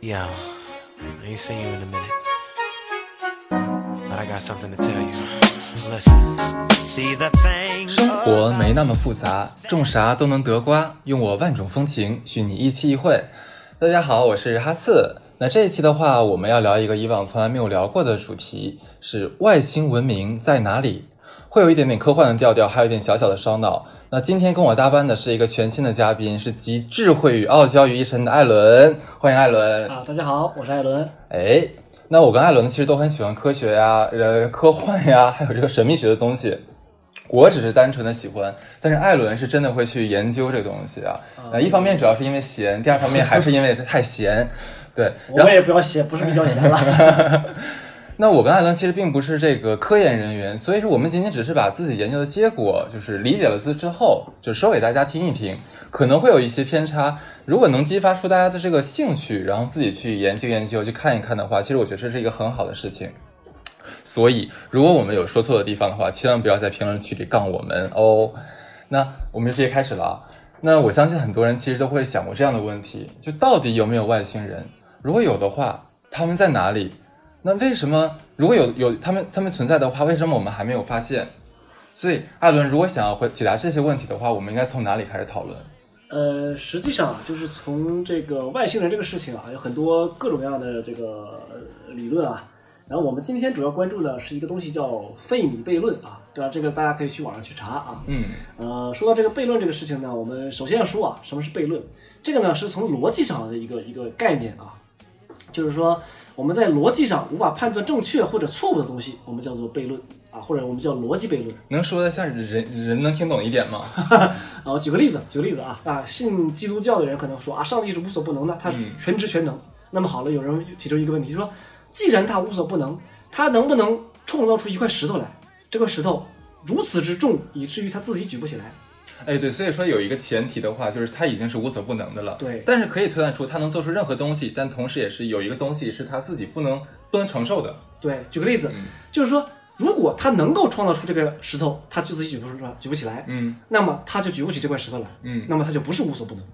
Yo, I ain't seen you in a minute. But I got something to tell you. Listen. See the thing. 生活没那么复杂，种啥都能得瓜。用我万种风情，许你一期一会。大家好，我是哈四。那这一期的话，我们要聊一个以往从来没有聊过的主题，是外星文明在哪里？会有一点点科幻的调调，还有一点小小的烧脑。那今天跟我搭班的是一个全新的嘉宾，是集智慧与傲娇于一身的艾伦。欢迎艾伦。啊，大家好，我是艾伦。哎，那我跟艾伦，其实都很喜欢科学呀、呃，科幻呀，还有这个神秘学的东西。我只是单纯的喜欢，但是艾伦是真的会去研究这个东西啊。呃，一方面主要是因为闲，第二方面还是因为太闲。对，然 后我也不要闲，不是比较闲了。那我跟艾伦其实并不是这个科研人员，所以说我们仅仅只是把自己研究的结果，就是理解了之之后，就说给大家听一听，可能会有一些偏差。如果能激发出大家的这个兴趣，然后自己去研究研究，去看一看的话，其实我觉得这是一个很好的事情。所以，如果我们有说错的地方的话，千万不要在评论区里杠我们哦。那我们就直接开始了。那我相信很多人其实都会想过这样的问题：就到底有没有外星人？如果有的话，他们在哪里？那为什么如果有有他们他们存在的话，为什么我们还没有发现？所以，艾伦，如果想要回解答这些问题的话，我们应该从哪里开始讨论？呃，实际上啊，就是从这个外星人这个事情啊，有很多各种各样的这个呃理论啊。然后我们今天主要关注的是一个东西叫费米悖论啊，对吧？这个大家可以去网上去查啊。嗯呃，说到这个悖论这个事情呢，我们首先要说啊，什么是悖论？这个呢是从逻辑上的一个一个概念啊，就是说我们在逻辑上无法判断正确或者错误的东西，我们叫做悖论啊，或者我们叫逻辑悖论。能说的像人人能听懂一点吗？啊，我举个例子，举个例子啊啊，信基督教的人可能说啊，上帝是无所不能的，他是嗯全知全能。那么好了，有人提出一个问题，说，既然他无所不能，他能不能创造出一块石头来？这块石头如此之重，以至于他自己举不起来。哎，对，所以说有一个前提的话，就是他已经是无所不能的了。对但是可以推断出他能做出任何东西，但同时也是有一个东西是他自己不能不能承受的。对，举个例子，嗯就是说，如果他能够创造出这个石头，他就自己举不出来，举不起来，嗯那么他就举不起这块石头来，嗯那么他就不是无所不能。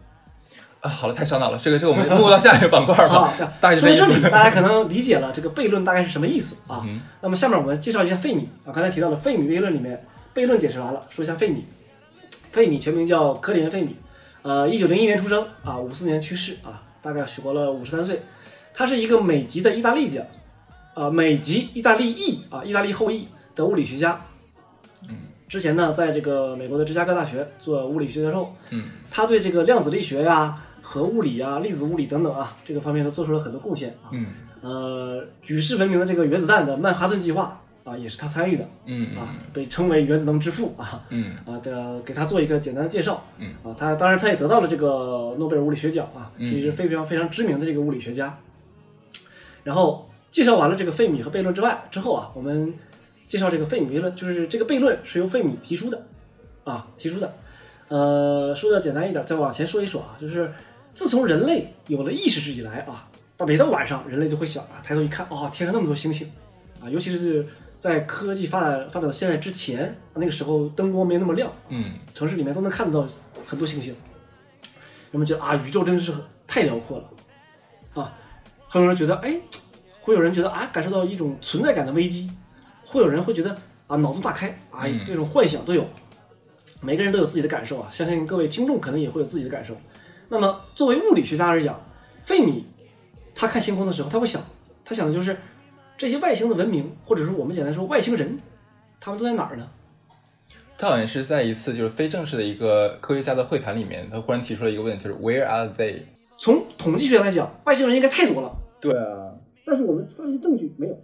啊，好了，太烧脑了，这个这个我们录到下一个板块好吧，，大概是这意。说到这里，大家可能理解了这个悖论大概是什么意思啊。嗯那么下面我们介绍一下费米啊，刚才提到的费米悖论里面，悖论解释完了，说一下费米。费米全名叫科林·费米，呃，一九零一年出生啊，五四年去世啊，大概活了五十三岁。他是一个美籍的意大利家，啊，美籍意大利裔啊，意大利后裔的物理学家。嗯，之前呢，在这个美国的芝加哥大学做物理学教授，嗯他对这个量子力学呀、核物理呀、粒子物理等等啊这个方面都做出了很多贡献啊。嗯呃，举世闻名的这个原子弹的曼哈顿计划啊，也是他参与的嗯啊，被称为原子能之父啊嗯啊的，给他做一个简单的介绍。嗯啊，他当然他也得到了这个诺贝尔物理学奖啊，嗯这是非常非常知名的这个物理学家。然后介绍完了这个费米和悖论之外之后啊，我们介绍这个费米悖论，就是这个悖论是由费米提出的啊提出的。呃，说的简单一点，再往前说一说啊，就是自从人类有了意识以来啊，到每到晚上，人类就会想啊，抬头一看，哦，天上那么多星星啊，尤其是在科技发展发展到现在之前，那个时候灯光没那么亮，嗯城市里面都能看得到很多星星。人们觉得啊，宇宙真的是太辽阔了啊，很多人觉得哎，会有人觉得啊，感受到一种存在感的危机，会有人会觉得啊，脑洞大开啊嗯，这种幻想都有。每个人都有自己的感受啊，相信各位听众可能也会有自己的感受。那么作为物理学家来讲，费米他看星空的时候，他会想，他想的就是这些外星的文明，或者说我们简单说外星人，他们都在哪儿呢？他好像是在一次就是非正式的一个科学家的会谈里面，他忽然提出了一个问题，就是 Where are they？从统计学来讲，外星人应该太多了，对啊，但是我们发现证据没有。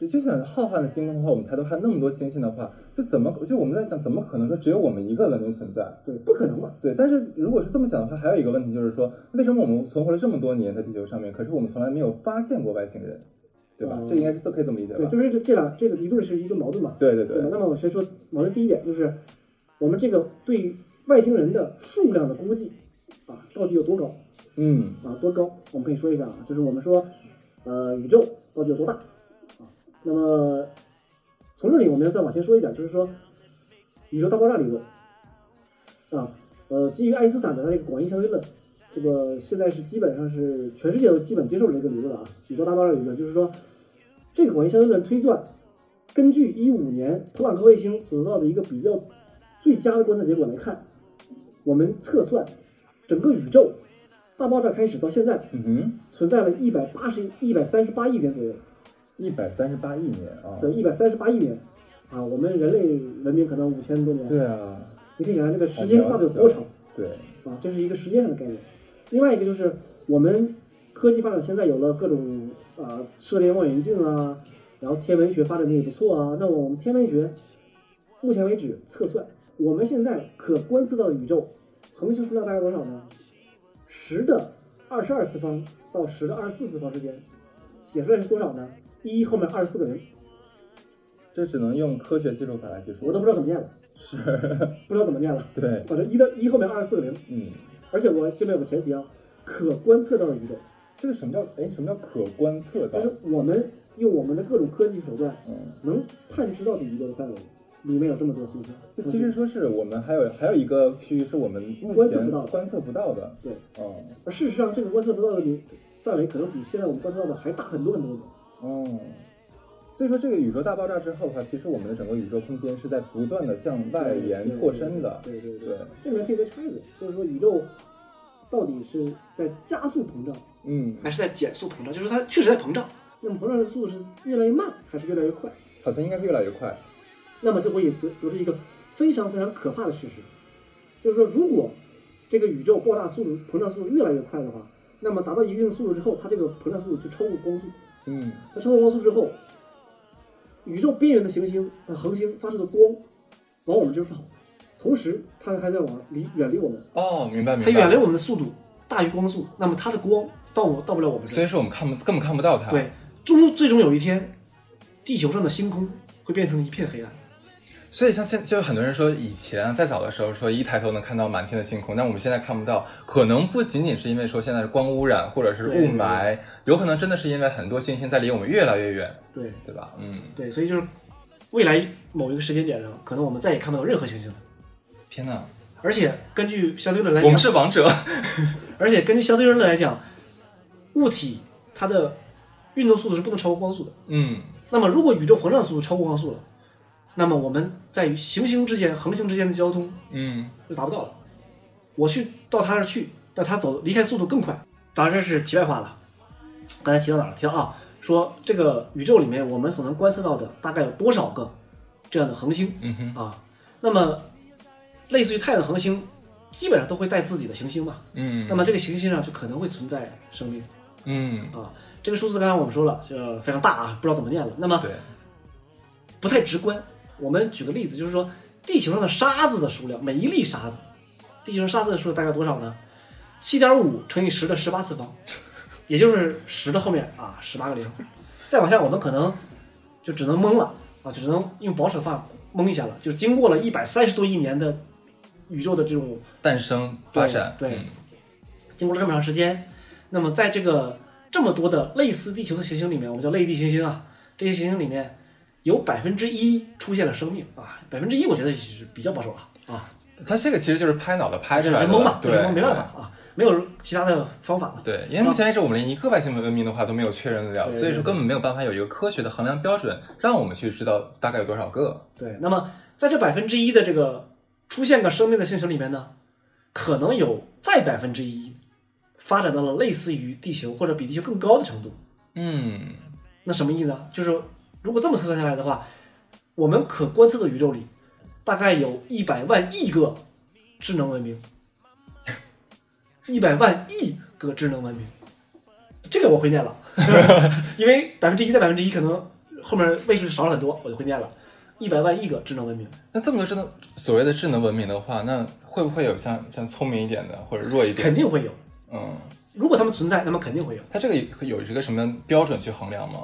对，就像浩瀚的星空的话，我们抬头看那么多星星的话，就怎么就我们在想，怎么可能说只有我们一个文明存在？对，不可能嘛。对，但是如果是这么想的话，还有一个问题就是说，为什么我们存活了这么多年在地球上面，可是我们从来没有发现过外星人，对吧？嗯这应该是可以这么理解吧？对，就是这这俩这个理论是一个矛盾嘛。对对对？那么我先说矛盾第一点就是，我们这个对外星人的数量的估计啊，到底有多高嗯啊？多高？我们可以说一下啊，就是我们说，呃，宇宙到底有多大啊？那么从这里我们要再往前说一点，就是说，宇宙大爆炸理论啊，呃，基于爱因斯坦的那个广义相对论这个现在是基本上是全世界都基本接受了这个理论了啊，宇宙大爆炸理论，就是说这个广义相对论推断，根据一五年普朗克卫星所得到的一个比较最佳的观测结果来看，我们测算整个宇宙大爆炸开始到现在嗯哼，存在了一百八十一百三十八亿年左右。一百三十八亿年啊，对，一百三十八亿年啊，我们人类文明可能五千多年，对啊，你可以想象这个时间跨度有多长对，啊？这是一个时间上的概念。另外一个就是我们科技发展，现在有了各种啊射电望远镜啊，然后天文学发展的也不错啊。那么我们天文学目前为止测算，我们现在可观测到的宇宙恒星数量大概多少呢？十的二十二次方到十的二十四次方之间，写出来是多少呢？一后面二十四个零，这只能用科学计数法来计数，我都不知道怎么念了，是，不知道怎么念了。对，反正一的一后面二十四个零，嗯，而且我这边有个前提啊，可观测到的宇宙，这个什么叫哎什么叫可观测到？就？是我们用我们的各种科技手段嗯，能探知到的宇宙的范围，里面有这么多星星。这其实说是我们还有还有一个区域是我们目前观测不到的。对，哦，而事实上，这个观测不到的范围可能比现在我们观测到的还大很多很多。的。哦，所以说这个宇宙大爆炸之后的话，其实我们的整个宇宙空间是在不断的向外延拓伸的，对对对对，这里面可以再插一个，就是说宇宙到底是在加速膨胀，嗯，还是在减速膨胀？就是它确实在膨胀，那么膨胀的速度是越来越慢，还是越来越快？好像应该是越来越快，那么就会得得出一个非常非常可怕的事实，就是说，如果这个宇宙爆炸速度、膨胀速度越来越快的话，那么达到一定速度之后，它这个膨胀速度就超过光速。嗯，它超过光速之后，宇宙边缘的行星、呃恒星发出的光往我们这边跑，同时它还在往离远离我们，哦，明白明白它远离。我们的速度大于光速，那么它的光到我到不了我们这。所以说我们看不根本看不到它。对，终最终有一天，地球上的星空会变成一片黑暗。所以像现就有很多人说，以前啊，在早的时候说一抬头能看到满天的星空，但我们现在看不到，可能不仅仅是因为说现在是光污染或者是雾霾，有可能真的是因为很多星星在离我们越来越远，对对吧？嗯，对，所以就是未来某一个时间点上，可能我们再也看不到任何星星了。天哪，而且根据相对论来讲，我们是王者。而且根据相对论来讲，物体它的运动速度是不能超过光速的。嗯，那么如果宇宙膨胀速度超过光速了，那么我们在于行星之间、恒星之间的交通嗯，就达不到了。我去到他那儿去，但他走离开速度更快。当然这是题外话了。刚才提到哪儿了？提到啊，说这个宇宙里面我们所能观测到的大概有多少个这样的恒星嗯哼，啊？那么类似于太阳的恒星，基本上都会带自己的行星嘛。嗯，那么这个行星上就可能会存在生命嗯，啊。这个数字刚才我们说了，就非常大啊，不知道怎么念了。那么对，不太直观。我们举个例子，就是说地球上的沙子的数量，每一粒沙子，地球上沙子的数量大概多少呢？七点五乘以十的十八次方，也就是十的后面啊十八个零。再往下，我们可能就只能蒙了啊，就只能用保守法蒙一下了。就经过了一百三十多亿年的宇宙的这种诞生发展，对对嗯经过了这么长时间，那么在这个这么多的类似地球的行星里面，我们叫类地行星啊，这些行星里面有百分之一出现了生命啊，百分之一我觉得是比较保守了啊，它这个其实就是拍脑袋拍出来的，是蒙嘛，这对，是蒙没办法啊，没有其他的方法了。对，因为目前为止我们连一个外星文明的话都没有确认得了，所以说根本没有办法有一个科学的衡量标准，让我们去知道大概有多少个。对，那么在这百分之一的这个出现个生命的星球里面呢，可能有再百分之一发展到了类似于地球或者比地球更高的程度。嗯，那什么意思呢？就是如果这么测算下来的话，我们可观测的宇宙里，大概有一百万亿个智能文明，一百万亿个智能文明，这个我会念了，因为百分之一的百分之一可能后面位数少了很多，我就会念了，一百万亿个智能文明。那这么多智能所谓的智能文明的话，那会不会有像像聪明一点的或者弱一点肯？定会有。嗯，如果他们存在，那么肯定会有。它这个有一个什么标准去衡量吗？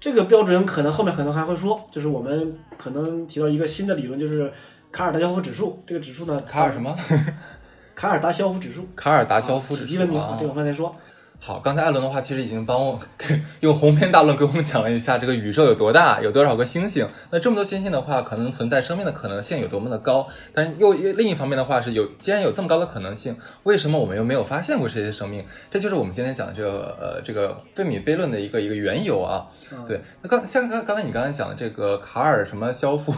这个标准可能后面可能还会说，就是我们可能提到一个新的理论，就是卡尔达肖夫指数。这个指数呢，卡尔什么？卡尔达肖夫指数。卡尔达肖夫指数文明这个我刚才说。好，刚才艾伦的话其实已经帮我用鸿篇大论给我们讲了一下这个宇宙有多大，有多少个星星。那这么多星星的话，可能存在生命的可能性有多么的高。但是又又另一方面的话是有，既然有这么高的可能性，为什么我们又没有发现过这些生命？这就是我们今天讲的这个呃这个费米悖论的一个一个缘由啊。嗯对，那刚像刚刚才你刚才讲的这个卡尔什么肖夫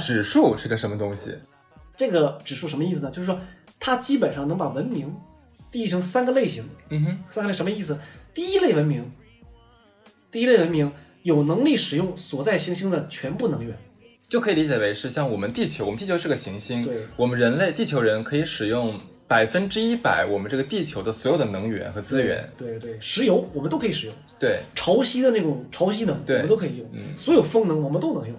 指数是个什么东西？这个指数什么意思呢？就是说它基本上能把文明定义成三个类型。嗯哼，三个类什么意思？第一类文明，第一类文明有能力使用所在行星的全部能源。就可以理解为是像我们地球，我们地球是个行星，对我们人类地球人可以使用百分之一百我们这个地球的所有的能源和资源。对对，石油我们都可以使用，对，潮汐的那种潮汐能我们都可以用，嗯所有风能我们都能用，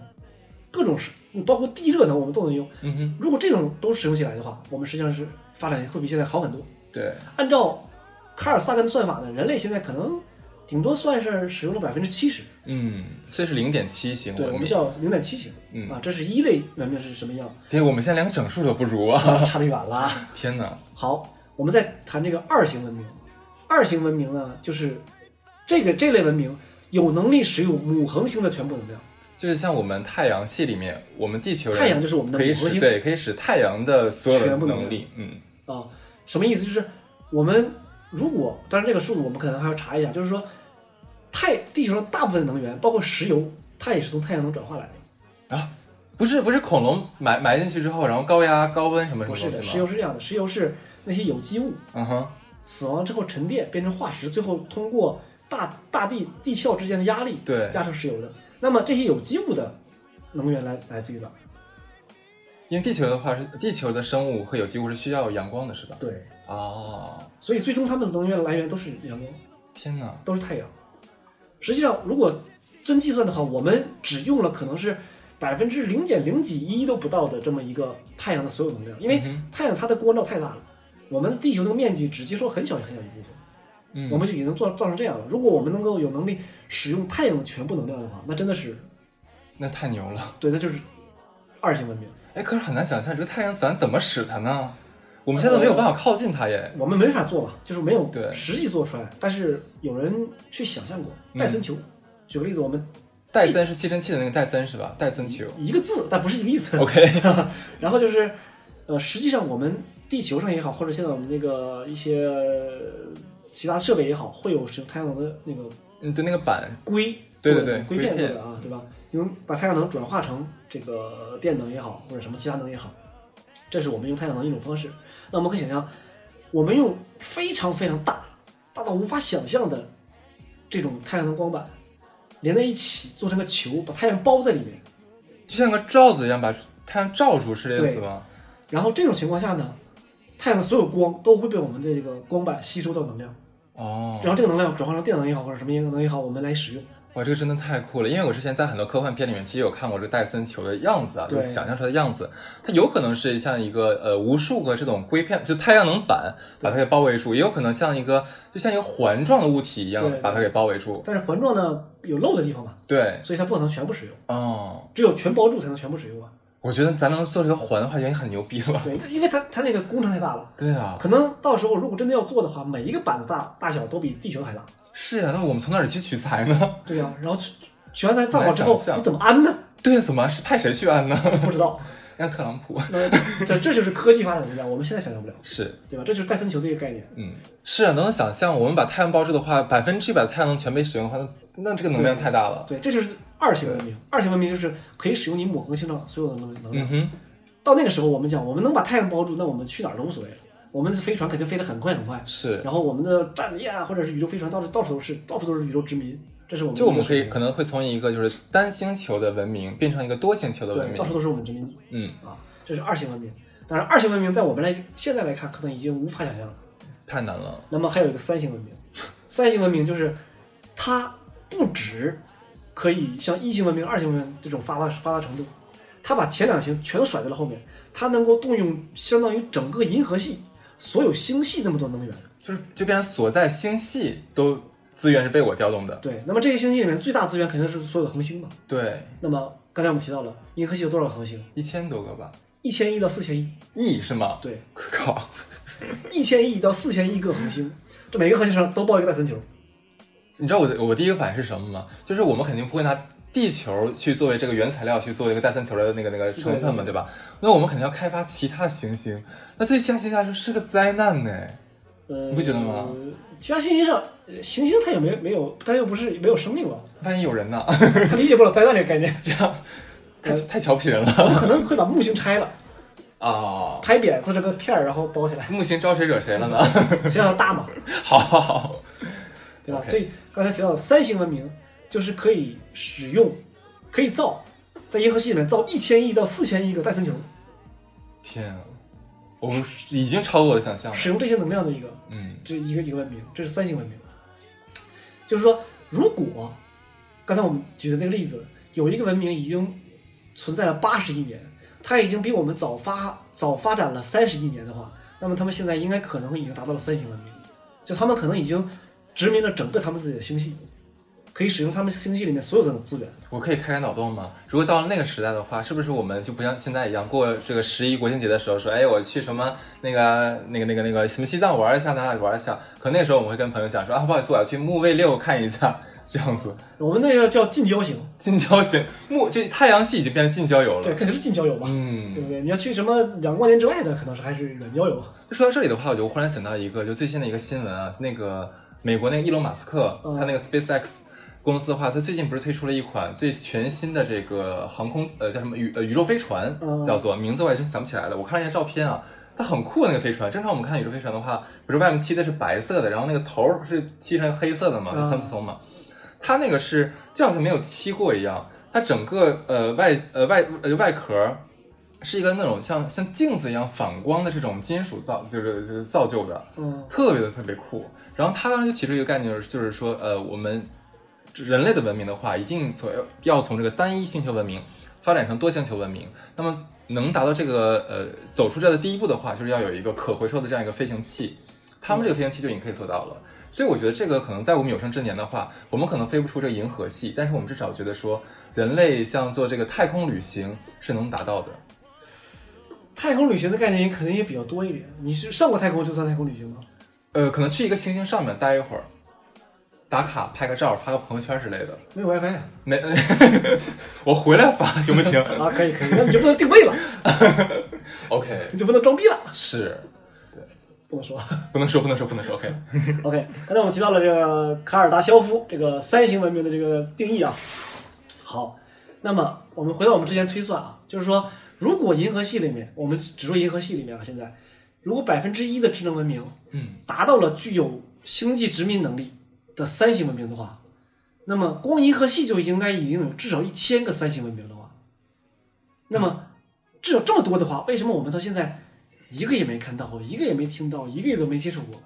各种是，包括地热能我们都能用。嗯哼，如果这种都使用起来的话，我们实际上是发展会比现在好很多。对，按照卡尔萨根的算法呢，人类现在可能顶多算是使用了百分之七十，嗯，所以是零点七型对。我们叫零点七型。嗯啊，这是一类文明是什么样？对，我们现在连个整数都不如啊！啊，差得远了。天哪，好，我们再谈这个二型文明。二型文明呢，就是这个这类文明有能力使用母恒星的全部能量。就是像我们太阳系里面，我们地球人太阳就是我们的可以母核心使对，可以使太阳的所有的全部能能力，嗯，啊，什么意思？就是我们如果，当然这个数字我们可能还要查一下，就是说太地球上大部分能源，包括石油，它也是从太阳能转化来的。啊，不是不是恐龙埋埋进去之后，然后高压高温什么什么不是的？石油是这样的，石油是那些有机物嗯哼，死亡之后沉淀变成化石，最后通过大大地地壳之间的压力对压成石油的。那么这些有机物的能源来来自于哪儿？因为地球的话是地球的生物和有机物是需要阳光的，是吧？对，哦，所以最终它们的能源来源都是阳光，天哪，都是太阳。实际上，如果真计算的话，我们只用了可能是百分之零点零几一都不到的这么一个太阳的所有能量，因为太阳它的光照太大了，我们的地球那个面积只接收很小很小一部分，嗯，我们就已经做造成这样了。如果我们能够有能力使用太阳的全部能量的话，那真的是那太牛了。对，那就是二型文明。哎，可是很难想象这个太阳伞怎么使它呢？我们现在没有办法靠近它耶。我们没法做嘛，就是没有对实际做出来，但是有人去想象过嗯戴森球。举个例子，我们戴森是吸尘器的那个戴森是吧？戴森球。一个字，但不是一个意思。OK，然后就是，呃，实际上我们地球上也好，或者现在我们那个一些呃其他设备也好，会有使用太阳能的那个嗯，对，那个板，硅对对对硅片硅片做的啊，对吧？用把太阳能转化成这个电能也好，或者什么其他能也好，这是我们用太阳能一种方式。那我们可以想象，我们用非常非常大、大到无法想象的这种太阳能光板连在一起，做成个球，把太阳包在里面。就像个罩子一样把太阳罩住，是这个意思吗？然后这种情况下呢，太阳的所有光都会被我们的这个光板吸收到能量，哦，然后这个能量转化成电能也好，或者什么能也好，我们来使用。哇，这个真的太酷了！因为我之前在很多科幻片里面，其实有看过这个戴森球的样子啊，就是想象出来的样子。它有可能是像一个呃无数个这种硅片，就太阳能板把它给包围住，也有可能像一个就像一个环状的物体一样把它给包围住。但是环状呢有漏的地方嘛，对，所以它不可能全部使用，哦，只有全包住才能全部使用啊。我觉得咱能做这个环的话，已经很牛逼了。对，因为它它那个工程太大了，对啊，可能到时候如果真的要做的话，每一个板的大大小都比地球还大。是呀、那我们从哪儿去取材呢？对呀、然后取取完材造好之后你怎么安呢？对呀、怎么是派谁去安呢？不知道。让特朗普。那这这就是科技发展的力量，我们现在想象不了，是，对吧？这就是戴森球的一个概念。嗯，是啊，能想象我们把太阳包住的话，百分之一百太阳能全被使用的话，那那这个能量太大了。对，这就是二型文明。二型文明就是可以使用你母恒星上所有的能能量。嗯哼，到那个时候，我们讲，我们能把太阳包住，那我们去哪儿都无所谓了。我们的飞船肯定飞得很快很快，是。然后我们的战舰啊，或者是宇宙飞船，到处到处都是，到处都是宇宙殖民。这是我们就我们可以可能会从一个就是单星球的文明变成一个多星球的文对，明到。处都是我们殖民地嗯，啊。这是二型文明。当然，二型文明在我们来现在来看，可能已经无法想象了。太难了。那么还有一个三型文明，三型文明就是它不止可以像一型文明、二型文明这种发达发达程度，它把前两型全都甩在了后面，它能够动用相当于整个银河系所有星系那么多能源。就是就变成所在星系都资源是被我调动的。对，那么这些星系里面最大资源肯定是所有的恒星嘛。对，那么刚才我们提到了银河系有多少恒星？一千多个吧，一千亿到四千亿。亿是吗？对，靠，一千亿到四千亿个恒星，这每个恒星上都抱一个戴森球。你知道我的我第一个反应是什么吗？就是我们肯定不会拿地球去作为这个原材料去做一个戴森球的那个那个成分嘛，对对吧？那我们肯定要开发其他行星，那对其他行星来说是个灾难呢。呃，你不觉得吗？其他行星上，呃行星它也没没有，它又不是没有生命了，万一有人呢？他理解不了灾难这个概念。这样太太瞧不起人我了们可能会把木星拆了，啊！拍扁做这个片儿，然后包起来，木星招谁惹谁了呢？这样大嘛，好好好，对吧所以刚才提到的三星文明，就是可以使用，可以造，在银河系里面造一千亿到四千亿个戴森球，天啊，我们已经超过我的想象了。使用这些能量的一个嗯这一个一个文明，这是三星文明。就是说，如果刚才我们举的那个例子，有一个文明已经存在了八十亿年，它已经比我们早发早发展了三十亿年的话，那么他们现在应该可能已经达到了三星文明，就他们可能已经殖民了整个他们自己的星系，可以使用他们星系里面所有的资源。我可以开开脑洞吗？如果到了那个时代的话，是不是我们就不像现在一样，过这个十一国庆节的时候说，哎，我去什么那个那个那个那个什么西藏玩一下，哪里玩一下？可那时候我们会跟朋友讲说啊，不好意思，我要去木卫六看一下，这样子。我们那个叫近郊型，近郊型木，就太阳系已经变成近郊游了对，肯定是近郊游嘛，对嗯，不对？你要去什么两万年之外的，可能是还是远郊游。说到这里的话，我就忽然想到一个，就最新的一个新闻啊，那个美国那个伊隆马斯克，嗯他那个 SpaceX 公司的话，它最近不是推出了一款最全新的这个航空呃叫什么宇呃宇宙飞船，嗯叫做名字我也真想不起来了。我看了一下照片啊，它很酷那个飞船。正常我们看宇宙飞船的话，不是外面漆的是白色的，然后那个头儿是漆成黑色的嘛，嗯很普通嘛。它那个是就好像没有漆过一样，它整个呃外呃外呃外壳是一个那种像像镜子一样反光的这种金属造就是就是造就的，嗯特别的特别酷。然后他当时就提出一个概念，就是就是说，呃，我们人类的文明的话，一定从要从这个单一星球文明发展成多星球文明。那么能达到这个呃走出这的第一步的话，就是要有一个可回收的这样一个飞行器。他们这个飞行器就已经可以做到了。所以我觉得这个可能在我们有生之年的话，我们可能飞不出这个银河系，但是我们至少觉得说，人类像做这个太空旅行是能达到的。太空旅行的概念可能也比较多一点。你是上过太空就算太空旅行吗？呃，可能去一个行星上面待一会儿，打卡拍个照，发个朋友圈之类的。没有 WiFi 啊？没，我回来发 行不行啊，可以可以，那你就不能定位了？OK，你就不能装逼了，是对不能说。不能说，不能说，不能说。OK，OK，刚才我们提到了这个卡尔达肖夫这个三型文明的这个定义啊。好，那么我们回到我们之前推算啊，就是说，如果银河系里面，我们只说银河系里面啊，现在如果百分之一的智能文明嗯，达到了具有星际殖民能力的三星文明的话，那么光银河系就应该已经有至少一千个三星文明的话，那么至少这么多的话，为什么我们到现在一个也没看到，一个也没听到，一个也都没接触过？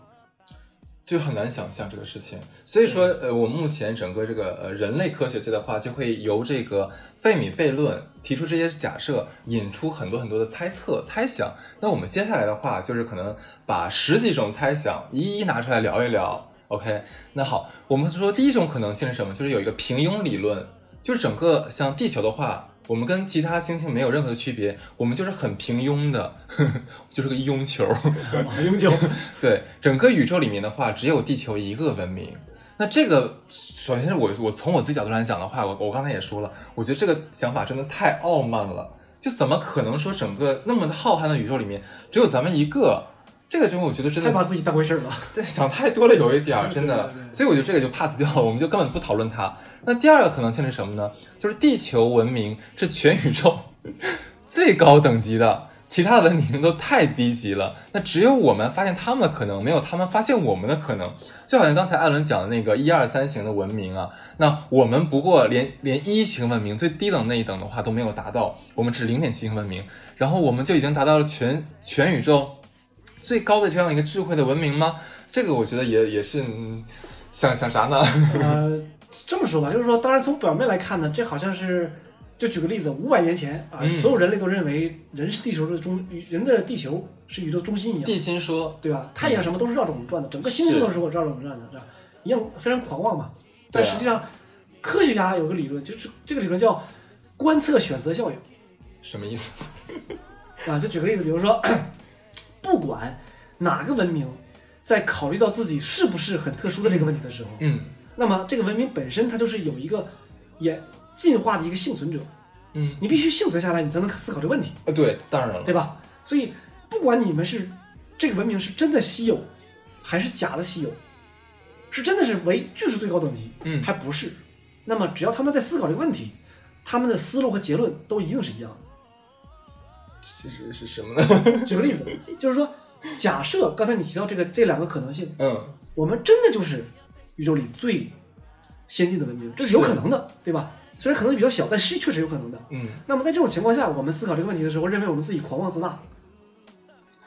就很难想象这个事情。所以说，呃，我们目前整个这个呃人类科学界的话，就会由这个费米悖论提出这些假设，引出很多很多的猜测、猜想。那我们接下来的话，就是可能把十几种猜想一一拿出来聊一聊。OK，那好，我们说第一种可能性是什么？就是有一个平庸理论，就是整个像地球的话，我们跟其他星星没有任何的区别，我们就是很平庸的，呵 呵就是个庸球。啊，永久。对，整个宇宙里面的话，只有地球一个文明。那这个，首先是我我从我自己角度来讲的话，我我刚才也说了，我觉得这个想法真的太傲慢了。就怎么可能说整个那么浩瀚的宇宙里面只有咱们一个？这个时候我觉得真的太把自己当回事儿了。这想太多了，有一点儿 真的对对对。所以我觉得这个就 pass 掉了，我们就根本不讨论它。那第二个可能性是什么呢？就是地球文明是全宇宙 最高等级的，其他的文明都太低级了。那只有我们发现他们的可能，没有他们发现我们的可能。就好像刚才艾伦讲的那个一二三型的文明啊，那我们不过连连一型文明最低等那一等的话都没有达到，我们只零点七型文明，然后我们就已经达到了全全宇宙最高的这样一个智慧的文明吗？这个我觉得也也是，嗯、想想啥呢？呃，这么说吧，就是说，当然从表面来看呢，这好像是，就举个例子，五百年前啊，嗯所有人类都认为人是地球的中，人的地球是宇宙中心一样，地心说，对吧？太阳什么都是绕着我们转的，整个星星都是绕着我们转的，是吧一样非常狂妄嘛。但实际上，科学家有个理论，就是这个理论叫观测选择效应什么意思？啊。就举个例子，比如说，不管哪个文明在考虑到自己是不是很特殊的这个问题的时候，嗯那么这个文明本身它就是有一个也进化的一个幸存者，嗯，你必须幸存下来，你才能思考这个问题，呃，对，当然了，对吧？所以不管你们是这个文明是真的稀有，还是假的稀有，是真的是为就是最高等级，嗯还不是。那么只要他们在思考这个问题，他们的思路和结论都一定是一样的。其实是什么呢？举个例子，就是说，假设刚才你提到这个这两个可能性，嗯我们真的就是宇宙里最先进的文明，这是有可能的，对吧？虽然可能比较小，但是确实有可能的。嗯，那么在这种情况下，我们思考这个问题的时候，认为我们自己狂妄自大，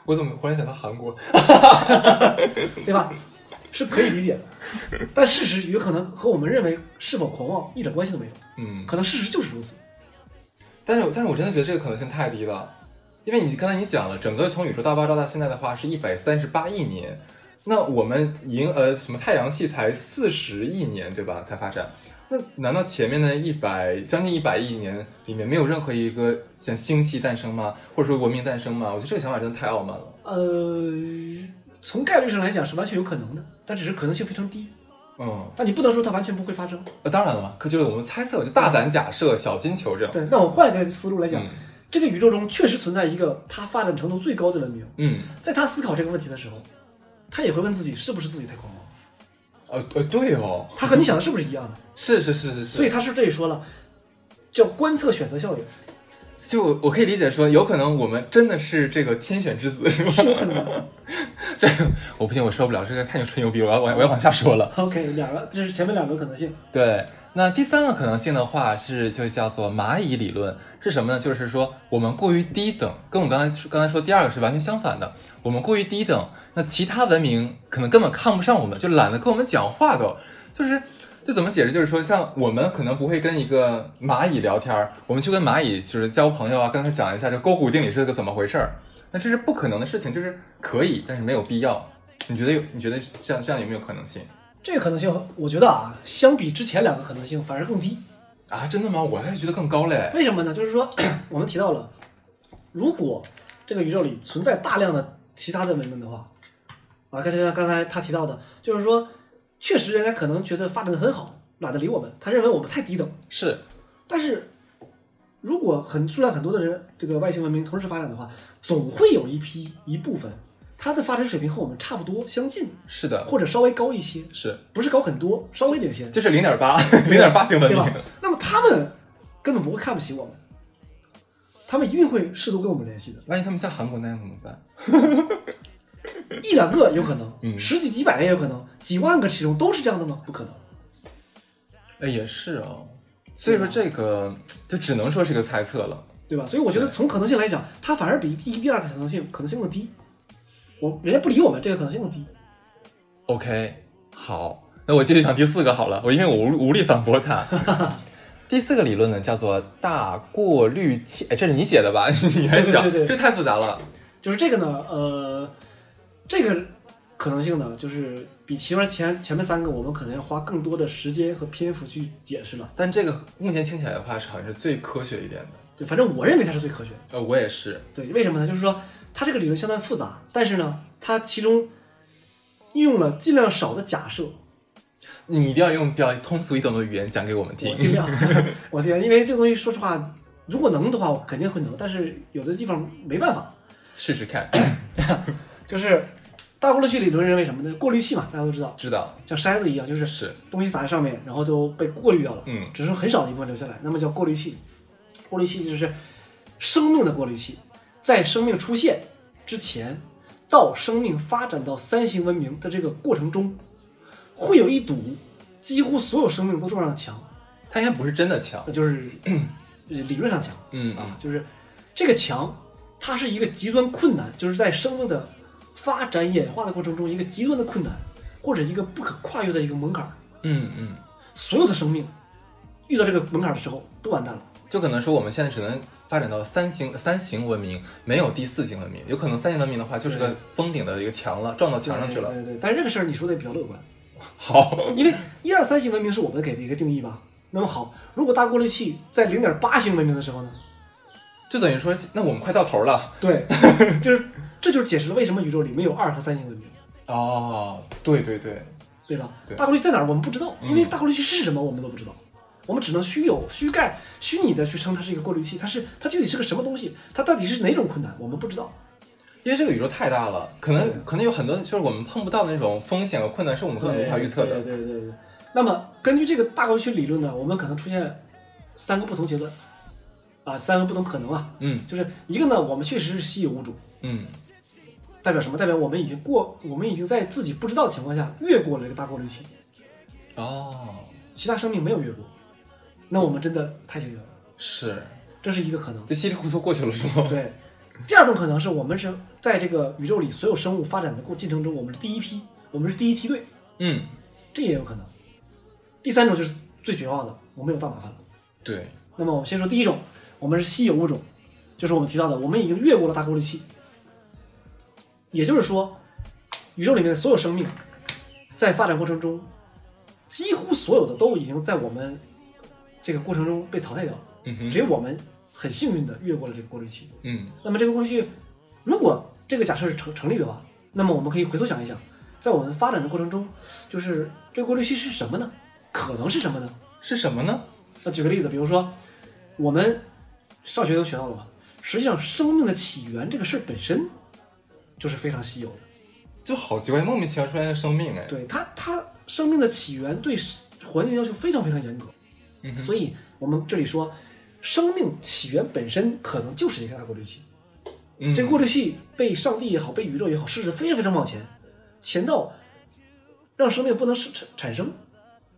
我怎么忽然想到韩国？对吧？是可以理解的，但事实有可能和我们认为是否狂妄一点关系都没有，嗯，可能事实就是如此。但是但是我真的觉得这个可能性太低了，因为你刚才你讲了，整个从宇宙大爆炸到现在的话是一百三十八亿年，那我们银呃什么太阳系才四十亿年对吧才发展？那难道前面的一百将近一百亿年里面没有任何一个像星系诞生吗？或者说文明诞生吗？我觉得这个想法真的太傲慢了。呃，从概率上来讲是完全有可能的，但只是可能性非常低。嗯，但你不能说它完全不会发生。呃，当然了嘛，可就是我们猜测，就大胆假设，小心求证。对，那我换一个思路来讲，嗯这个宇宙中确实存在一个它发展程度最高的文明，嗯，在他思考这个问题的时候，他也会问自己是不是自己太狂妄，呃呃，对哦，他和你想的是不是一样的？是是是是是，所以他是这里说了，叫观测选择效应，就我我可以理解说，有可能我们真的是这个天选之子，是吗？这个我不行，我受不了，这个太吹牛逼了，我要我要我要往下说了。OK，两个，这是前面两个可能性。对，那第三个可能性的话是就叫做蚂蚁理论，是什么呢？就是说我们过于低等，跟我们刚才刚才说第二个是完全相反的。我们过于低等，那其他文明可能根本看不上我们，就懒得跟我们讲话都，就是。就怎么解释？就是说，像我们可能不会跟一个蚂蚁聊天儿，我们去跟蚂蚁就是交朋友啊，跟他讲一下这勾股定理是个怎么回事儿，那这是不可能的事情，就是可以，但是没有必要。你觉得有？你觉得这样这样有没有可能性这个可能性，我觉得啊，相比之前两个可能性反而更低。啊？真的吗？我还觉得更高嘞。为什么呢？就是说，我们提到了，如果这个宇宙里存在大量的其他的文明的话，啊，刚才刚才他提到的，就是说，确实人家可能觉得发展的很好，懒得理我们，他认为我们太低等。是，但是，如果很数量很多的人，这个外星文明同时发展的话，总会有一批一部分，它的发展水平和我们差不多相近，是的，或者稍微高一些，是，不是高很多，稍微领先，就是零点八，零点八星文明？那么他们根本不会看不起我们，他们一定会试图跟我们联系的，万一他们像韩国那样怎么办？一两个有可能，嗯十几几百个也有可能，几万个其中都是这样的吗？不可能。哎，也是哦。所以说这个就只能说是个猜测了。对吧？所以我觉得从可能性来讲，它反而比第一、第二个可能性可能性更低。我人家不理我们，这个可能性更低。OK，好，那我继续讲第四个好了。我因为我无无力反驳他。第四个理论呢，叫做大过滤器。哎，这是你写的吧？你还讲，对对对对这太复杂了。就是这个呢，呃，这个可能性呢，就是比前面前前面三个，我们可能要花更多的时间和篇幅去解释了。但这个目前听起来的话，是好像是最科学一点的。对，反正我认为它是最科学的。呃，我也是。对，为什么呢？就是说它这个理论相当复杂，但是呢，它其中运用了尽量少的假设。你一定要用比较通俗易懂的语言讲给我们听我。尽量，我尽量，因为这个东西说实话，如果能的话，我肯定会能，但是有的地方没办法。试试看。就是大过滤器理论认为什么呢？过滤器嘛，大家都知道，知道。像筛子一样，就是。是，东西撒在上面，然后都被过滤掉了，嗯。只是很少的一部分留下来，那么叫过滤器。过滤器就是生命的过滤器，在生命出现之前到生命发展到三星文明的这个过程中，会有一堵几乎所有生命都撞上的墙，它应该不是真的墙。那。就是 理论上墙。嗯。啊，就是这个墙，它是一个极端困难，就是在生命的发展演化的过程中一个极端的困难，或者一个不可跨越的一个门槛儿。嗯嗯，所有的生命遇到这个门槛的时候都完蛋了。就可能说我们现在只能发展到三型三型文明，没有第四型文明。有可能三型文明的话，就是个封顶的一个墙了，撞到墙上去了。对对对，但是这个事儿你说的也比较乐观，好，因为一二三型文明是我们给的一个定义吧。那么好，如果大过滤器在零点八型文明的时候呢？就等于说，那我们快到头了对，就是这就是解释了为什么宇宙里没有二和三星文明。哦，对对对，对吧？对大过滤在哪儿我们不知道，嗯因为大过滤器是什么我们都不知道，我们只能虚有、虚概、虚拟的去称它是一个过滤器，它是它具体是个什么东西，它到底是哪种困难我们不知道。因为这个宇宙太大了，可对能可能有很多就是我们碰不到的那种风险和困难，是我们根本无法预测的。对对对对。那么根据这个大过滤器理论呢，我们可能出现三个不同阶段，啊，三个不同可能啊，嗯就是一个呢，我们确实是稀有物种，嗯代表什么？代表我们已经过，我们已经在自己不知道的情况下越过了这个大过滤器，哦，其他生命没有越过，那我们真的太幸运了，是，这是一个可能。就稀里糊涂过去了是吗？对，第二种可能是我们是在这个宇宙里所有生物发展的过进程中，我们是第一批，我们是第一梯队，嗯，这也有可能。第三种就是最绝望的，我们有大麻烦了。对，那么我们先说第一种，我们是稀有物种，就是我们提到的，我们已经越过了大过滤器。也就是说，宇宙里面的所有生命，在发展过程中，几乎所有的都已经在我们这个过程中被淘汰掉了，嗯哼只，有我们很幸运的越过了这个过滤器。嗯那么这个过滤器，如果这个假设是成成立的话，那么我们可以回头想一想，在我们发展的过程中，就是这个过滤器是什么呢？可能是什么呢？是什么呢？那举个例子，比如说我们上学都学到了吧？实际上，生命的起源这个事儿本身就是非常稀有的。就好奇怪，莫名其妙出现的生命哎。对它，它生命的起源对环境要求非常非常严格，嗯所以我们这里说，生命起源本身可能就是一个大过滤器。嗯这个过滤器被上帝也好，被宇宙也好，设置非常非常往前，前到让生命不能产产生。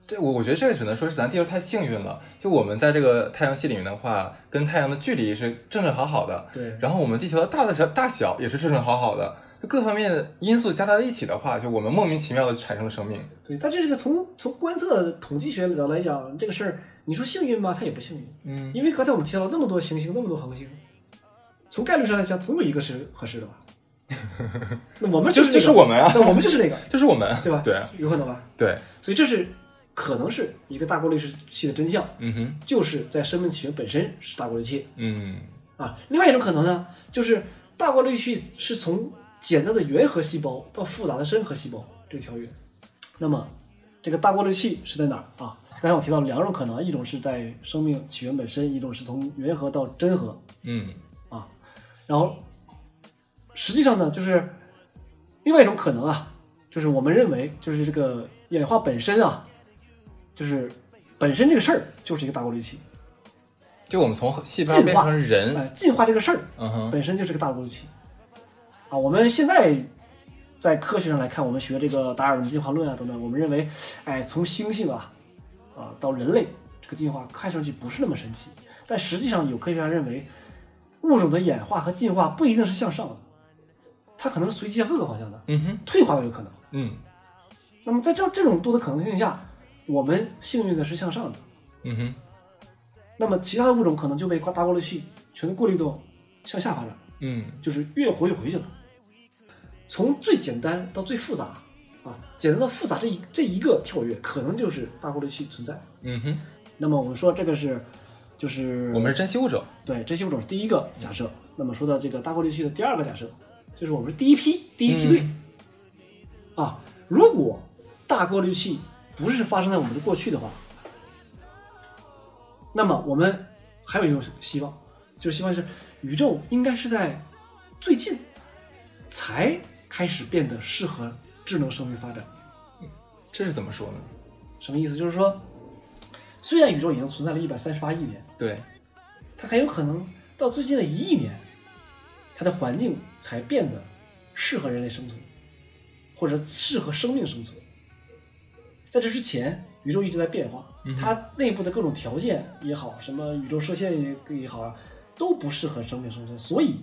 对我，我觉得这个只能说是咱地球太幸运了。就我们在这个太阳系里面的话，跟太阳的距离是正正好好的，对然后我们地球的大的小大小也是正正好好的，就各方面的因素加在一起的话，就我们莫名其妙的产生了生命。对，但这个从从观测统计学角来讲，这个事儿，你说幸运吗？它也不幸运。嗯，因为刚才我们提到了那么多行星，那么多恒星，从概率上来讲，总有一个是合适的吧？那我们就是那个就是我们啊那我们就是那个，就是我们，对吧？对有可能吧？对，所以这是可能是一个大过滤器的真相，嗯哼，就是在生命起源本身是大过滤器嗯啊。另外一种可能呢，就是大过滤器是从简单的原核细胞到复杂的深核细胞这个跳跃。那么这个大过滤器是在哪儿啊？刚才我提到两种可能，一种是在生命起源本身，一种是从原核到真核。嗯啊，然后实际上呢，就是另外一种可能啊，就是我们认为就是这个演化本身啊，就是本身这个事儿就是一个大过滤器，就我们从细胞进化变成人，哎，进化这个事儿嗯哼，本身就是个大过滤器啊。我们现在在科学上来看，我们学这个达尔文进化论啊等等，我们认为，哎，从猩猩啊啊到人类这个进化看上去不是那么神奇，但实际上有科学家认为，物种的演化和进化不一定是向上的，它可能是随机向各个方向的，嗯哼，退化都有可能。嗯那么在这这种多的可能性下，我们幸运的是向上的，嗯哼，那么其他的物种可能就被大过滤器全都过滤到向下发展。嗯就是越活越回去了。从最简单到最复杂，啊，简单到复杂这一这一个跳跃，可能就是大过滤器存在。嗯哼，那么我们说这个是，就是我们是珍稀物种，对珍稀物种是第一个假设。那么说到这个大过滤器的第二个假设，就是我们是第一批第一梯队、啊。如果大过滤器不是发生在我们的过去的话，那么我们还有一种希望，就是希望是宇宙应该是在最近才开始变得适合智能生命发展。这是怎么说呢？什么意思？就是说，虽然宇宙已经存在了一百三十八亿年，对，它很有可能到最近的一亿年，它的环境才变得适合人类生存，或者适合生命生存。在这之前，宇宙一直在变化，它内部的各种条件也好，什么宇宙射线也也好啊，都不适合生命生存。所以，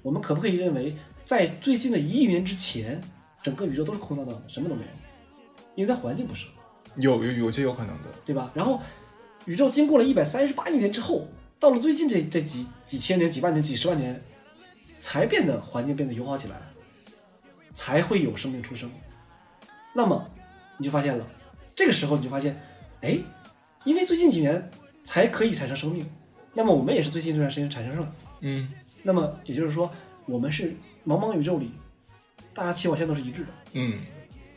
我们可不可以认为，在最近的一亿年之前，整个宇宙都是空荡荡的，什么都没有，因为它环境不适合。有有有些有可能的，对吧？然后宇宙经过了一百三十八亿年之后，到了最近这这几几千年、几万年、几十万年，才变得环境变得友好起来，才会有生命出生。那么你就发现了，这个时候你就发现，哎，因为最近几年才可以产生生命，那么我们也是最近这段时间产生了。嗯那么也就是说，我们是茫茫宇宙里，大家起跑线都是一致的。嗯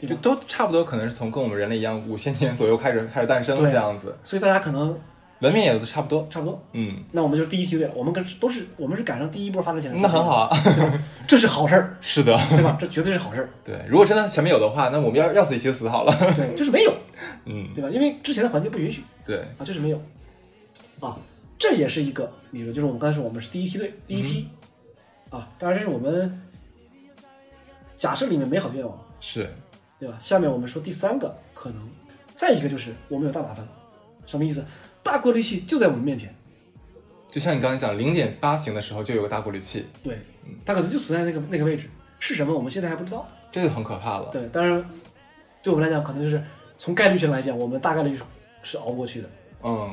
就都差不多，可能是从跟我们人类一样，五千年左右开始开始诞生的这样子，所以大家可能文明也都差不多。差不多。嗯，那我们就是第一梯队了，我们跟都是我们是赶上第一波发展起来的，那很好，啊。对吧？这是好事儿，是的，对吧？这绝对是好事儿，对。如果真的前面有的话，那我们要要死一起死好了。对，就是没有，嗯，对吧？因为之前的环境不允许对，啊，就是没有啊，这也是一个理论，就是我们刚才说我们是第一梯队，第一批、啊，当然这是我们假设里面美好的愿望，是，对吧？下面我们说第三个可能，再一个就是我们有大麻烦，什么意思？大过滤器就在我们面前，就像你刚才讲零点八型的时候就有个大过滤器，对，它可能就存在那个那个位置，是什么我们现在还不知道。这就很可怕了。对，当然对我们来讲，可能就是从概率上来讲，我们大概率是是熬不过去的，嗯，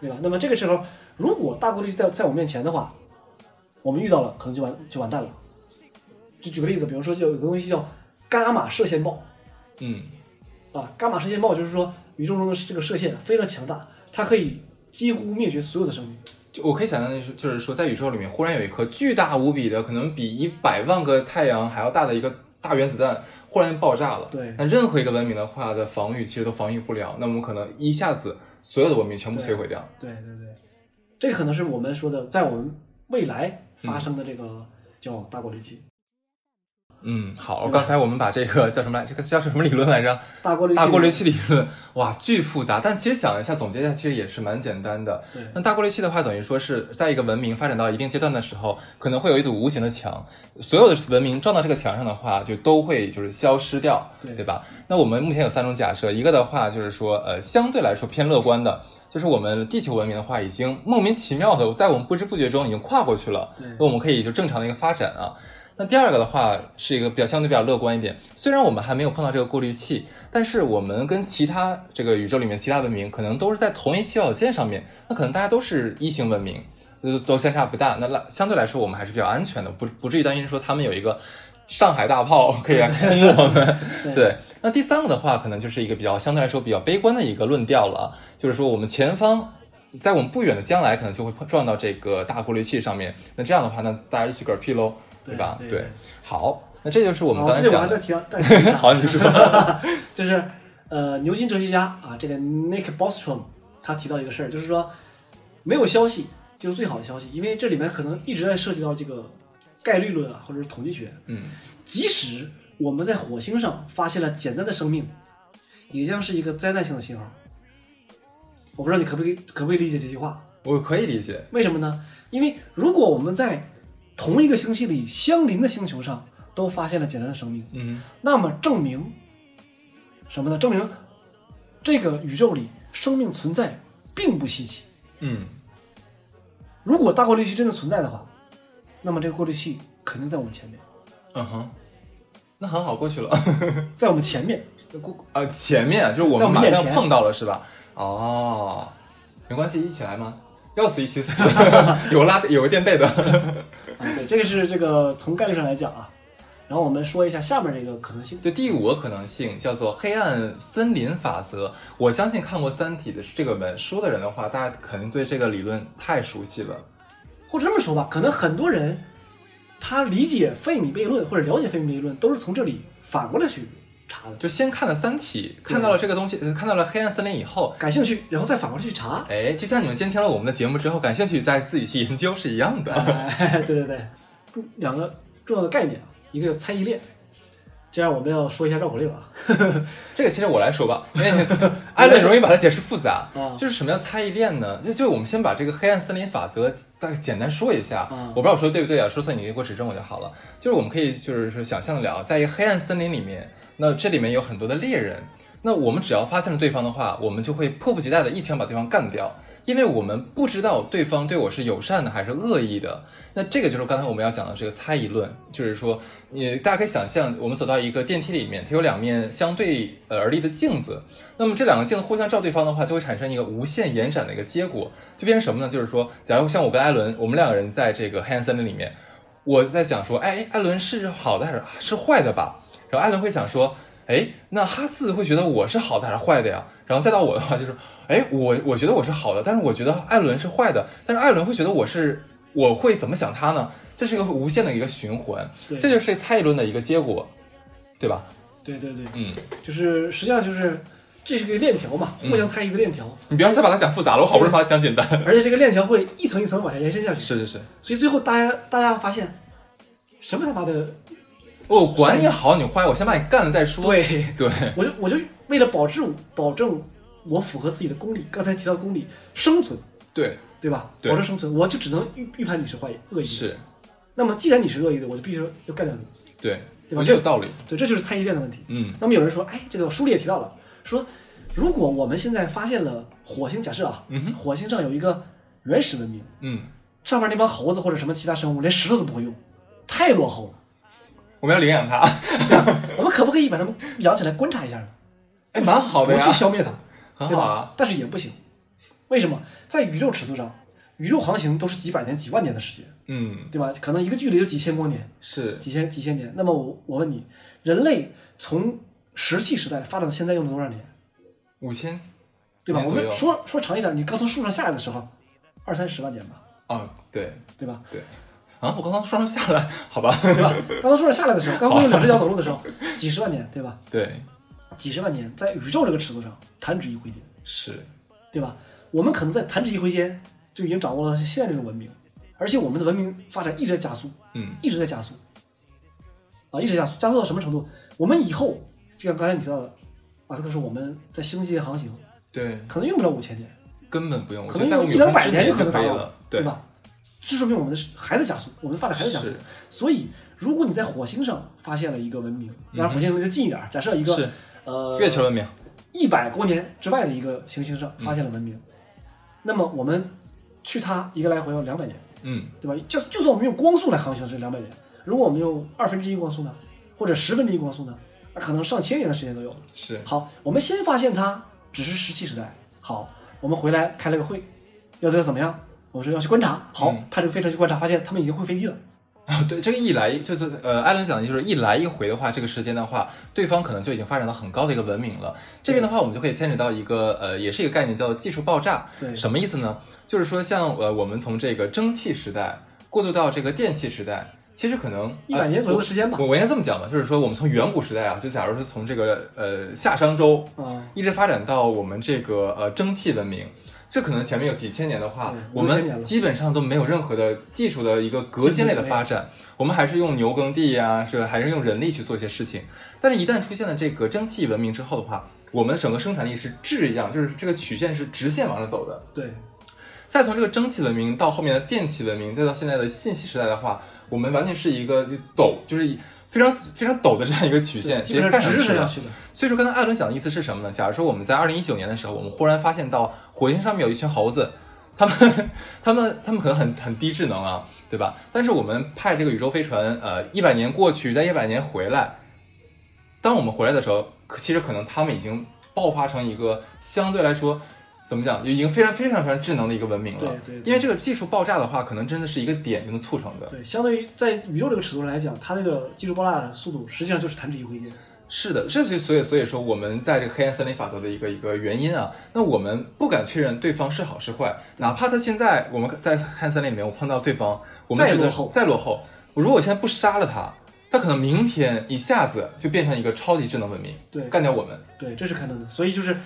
对吧？那么这个时候，如果大过滤器在在我面前的话，我们遇到了，可能就完就完蛋了。就举个例子，比如说有有个东西叫伽马射线暴嗯，啊，伽马射线暴就是说宇宙中的这个射线非常强大，它可以几乎灭绝所有的生命。就我可以想象的是，就是说在宇宙里面忽然有一颗巨大无比的，可能比一百万个太阳还要大的一个大原子弹忽然爆炸了。对那任何一个文明的话的防御其实都防御不了，那我们可能一下子所有的文明全部摧毁掉。对对对，这可能是我们说的，在我们未来发生的这个叫大过滤器。嗯，好，刚才我们把这个叫什么来？这个叫什么理论来着？大过滤器，大过滤器理论，哇，巨复杂。但其实想一下，总结一下，其实也是蛮简单的。那大过滤器的话，等于说是在一个文明发展到一定阶段的时候，可能会有一堵无形的墙，所有的文明撞到这个墙上的话，就都会就是消失掉，对对吧？那我们目前有三种假设，一个的话就是说，呃，相对来说偏乐观的，就是我们地球文明的话，已经莫名其妙的在我们不知不觉中已经跨过去了，对那我们可以就正常的一个发展啊。那第二个的话是一个比较相对比较乐观一点，虽然我们还没有碰到这个过滤器，但是我们跟其他这个宇宙里面其他文明可能都是在同一起跑线上面，那可能大家都是一型文明，都都相差不大，那来相对来说我们还是比较安全的，不不至于担心说他们有一个上海大炮可以来轰我们。对对，那第三个的话，可能就是一个比较相对来说比较悲观的一个论调了啊，就是说我们前方。在我们不远的将来，可能就会碰撞到这个大过滤器上面。那这样的话，那大家一起嗝屁喽，对吧？对对好，那这就是我们哦刚才讲 好，你说。就是呃，牛津哲学家啊，这个 Nick Bostrom 他提到一个事儿，就是说没有消息就是最好的消息，因为这里面可能一直在涉及到这个概率论啊，或者是统计学。嗯，即使我们在火星上发现了简单的生命，也将是一个灾难性的信号。我不知道你可不可以可不可以理解这句话？我可以理解。为什么呢？因为如果我们在同一个星系里相邻的星球上都发现了简单的生命，嗯，那么证明什么呢？证明这个宇宙里生命存在并不稀奇。嗯，如果大过滤器真的存在的话，那么这个过滤器肯定在我们前面，嗯哼，那很好，过去了。在我们前面。过呃，前面就是我们马上碰到了，是吧？哦，没关系，一起来吗？要死一起死，有拉有个垫背的。啊，对，这个是这个从概率上来讲啊。然后我们说一下下面这个可能性。就第五个可能性叫做黑暗森林法则。我相信看过《三体》的这个本书的人的话，大家肯定对这个理论太熟悉了。或者这么说吧，可能很多人他理解费米悖论或者了解费米悖论，都是从这里反过来去查的。就先看了《三体》，看到了这个东西，呃看到了黑暗森林以后，感兴趣，然后再反过来去查。哎，就像你们今天听了我们的节目之后，感兴趣再自己去研究是一样的。哎，对对对，两个重要的概念啊，一个叫猜疑链。这样我们要说一下绕口令啊。这个其实我来说吧，因为艾伦容易把它解释复杂。啊就是什么叫猜疑链呢？就就我们先把这个黑暗森林法则大概简单说一下。啊我不知道我说的对不对啊，说错你给我指正我就好了。就是我们可以就是说想象的了，在一个黑暗森林里面，那这里面有很多的猎人，那我们只要发现了对方的话，我们就会迫不及待的一枪把对方干掉。因为我们不知道对方对我是友善的还是恶意的，那这个就是刚才我们要讲的这个猜疑论，就是说，你大家可以想象，我们走到一个电梯里面，它有两面相对而立的镜子，那么这两个镜子互相照对方的话，就会产生一个无限延展的一个结果，就变成什么呢？就是说，假如像我跟艾伦，我们两个人在这个黑暗森林里面，我在想说，哎，艾伦是好的还是是坏的吧？然后艾伦会想说，哎，那哈斯会觉得我是好的还是坏的呀？然后再到我的话就是，哎，我我觉得我是好的，但是我觉得艾伦是坏的，但是艾伦会觉得我是，我会怎么想他呢？这是一个无限的一个循环，这就是猜疑论的一个结果，对吧？对对对，嗯，就是实际上就是这是个链条嘛，互相猜一个链条，你不要再把它讲复杂了，我好不容易把它讲简单。而且这个链条会一层一层往下延伸下去，是是是，所以最后大家大家发现，什么他妈的，我管你好你坏，我先把你干了再说。对 对，我就我就为了保证保证我符合自己的功力，刚才提到功力生存，对对吧？对保证生存，我就只能预预判你是坏恶意的。是，那么既然你是恶意的，我就必须要干掉你。对，对吧我觉得有道理。对，这就是猜疑链的问题。嗯那么有人说，哎，这个书里也提到了，说如果我们现在发现了火星，假设啊，嗯哼火星上有一个原始文明，嗯，上面那帮猴子或者什么其他生物连石头都不会用，太落后了。我们要领养它，我们可不可以把它们养起来观察一下呢？哎，蛮好的呀不去，消灭它，很好啊。？但是也不行，为什么？在宇宙尺度上，宇宙航行都是几百年、几万年的时间，嗯，对吧？可能一个距离有几千光年、是几千几千年。那么我我问你，人类从石器时代发展到现在用了多少年？五千，对吧？我们说说长一点，你刚从树上下来的时候，二三十万年吧，哦，对对吧？对。啊，我刚刚双手下来，好吧？对吧？刚从树上下来的时候，刚会用两只脚走路的时候，几十万年，对吧？对，几十万年，在宇宙这个尺度上，弹指一挥间，是，对吧？我们可能在弹指一挥间就已经掌握了现在这种文明，而且我们的文明发展一直在加速，嗯，一直在加速，啊，一直加速，加速到什么程度？我们以后，就像刚才你提到的，马斯克说我们在星际航行对，可能用不了五千年，根本不用，可能用一两百年就可能达到了，对？对吧？这说明我们的是还在加速，我们的发展还在加速。所以，如果你在火星上发现了一个文明，当然嗯哼火星离得近一点儿，假设一个呃月球文明，一百光年之外的一个行星上嗯发现了文明，那么我们去它一个来回要两百年，嗯，对吧？就就算我们用光速来航行是两百年，如果我们用二分之一光速呢，或者十分之一光速呢，那可能上千年的时间都有了。是，好，我们先发现它只是石器时代。好，我们回来开了个会，要要怎么样？我说要去观察。好嗯，派这个飞船去观察，发现他们已经会飞机了。啊，对，这个一来就是呃，艾伦讲的就是一来一回的话，这个时间的话，对方可能就已经发展到很高的一个文明了。这边的话，我们就可以牵扯到一个呃，也是一个概念，叫技术爆炸。对什么意思呢？就是说像呃，我们从这个蒸汽时代过渡到这个电气时代，其实可能一百年左右的时间吧呃我我应该这么讲吧，就是说我们从远古时代啊，就假如说从这个呃夏商周啊，一直发展到我们这个呃蒸汽文明，这可能前面有几千年的话，我们基本上都没有任何的技术的一个革新类的发展，我们还是用牛耕地呀、是还是用人力去做一些事情。但是，一旦出现了这个蒸汽文明之后的话，我们整个生产力是质一样，就是这个曲线是直线往上走的。对，再从这个蒸汽文明到后面的电气文明，再到现在的信息时代的话，我们完全是一个陡，就是非常非常陡的这样一个曲线，直接基本干上去了上直着下。去的。所以说，刚才艾伦讲的意思是什么呢？假如说我们在二零一九年的时候，我们忽然发现到火星上面有一群猴子，他们 他们他们可能很很低智能啊，对吧？但是我们派这个宇宙飞船，呃，一百年过去，再一百年回来，当我们回来的时候，可其实可能他们已经爆发成一个相对来说。怎么讲？就已经非常非常非常智能的一个文明了。对对对因为这个技术爆炸的话，可能真的是一个点就能促成的。对，相对于在宇宙这个尺度上来讲，它这个技术爆炸的速度实际上就是弹指一挥间。是的，这所以所以所以说我们在这个黑暗森林法则的一个一个原因啊，那我们不敢确认对方是好是坏，哪怕他现在我们在黑暗森林里面我碰到对方，我们觉得再落后再落后，如果我现在不杀了他，他可能明天一下子就变成一个超级智能文明，对干掉我们。对，这是可能的。所以就是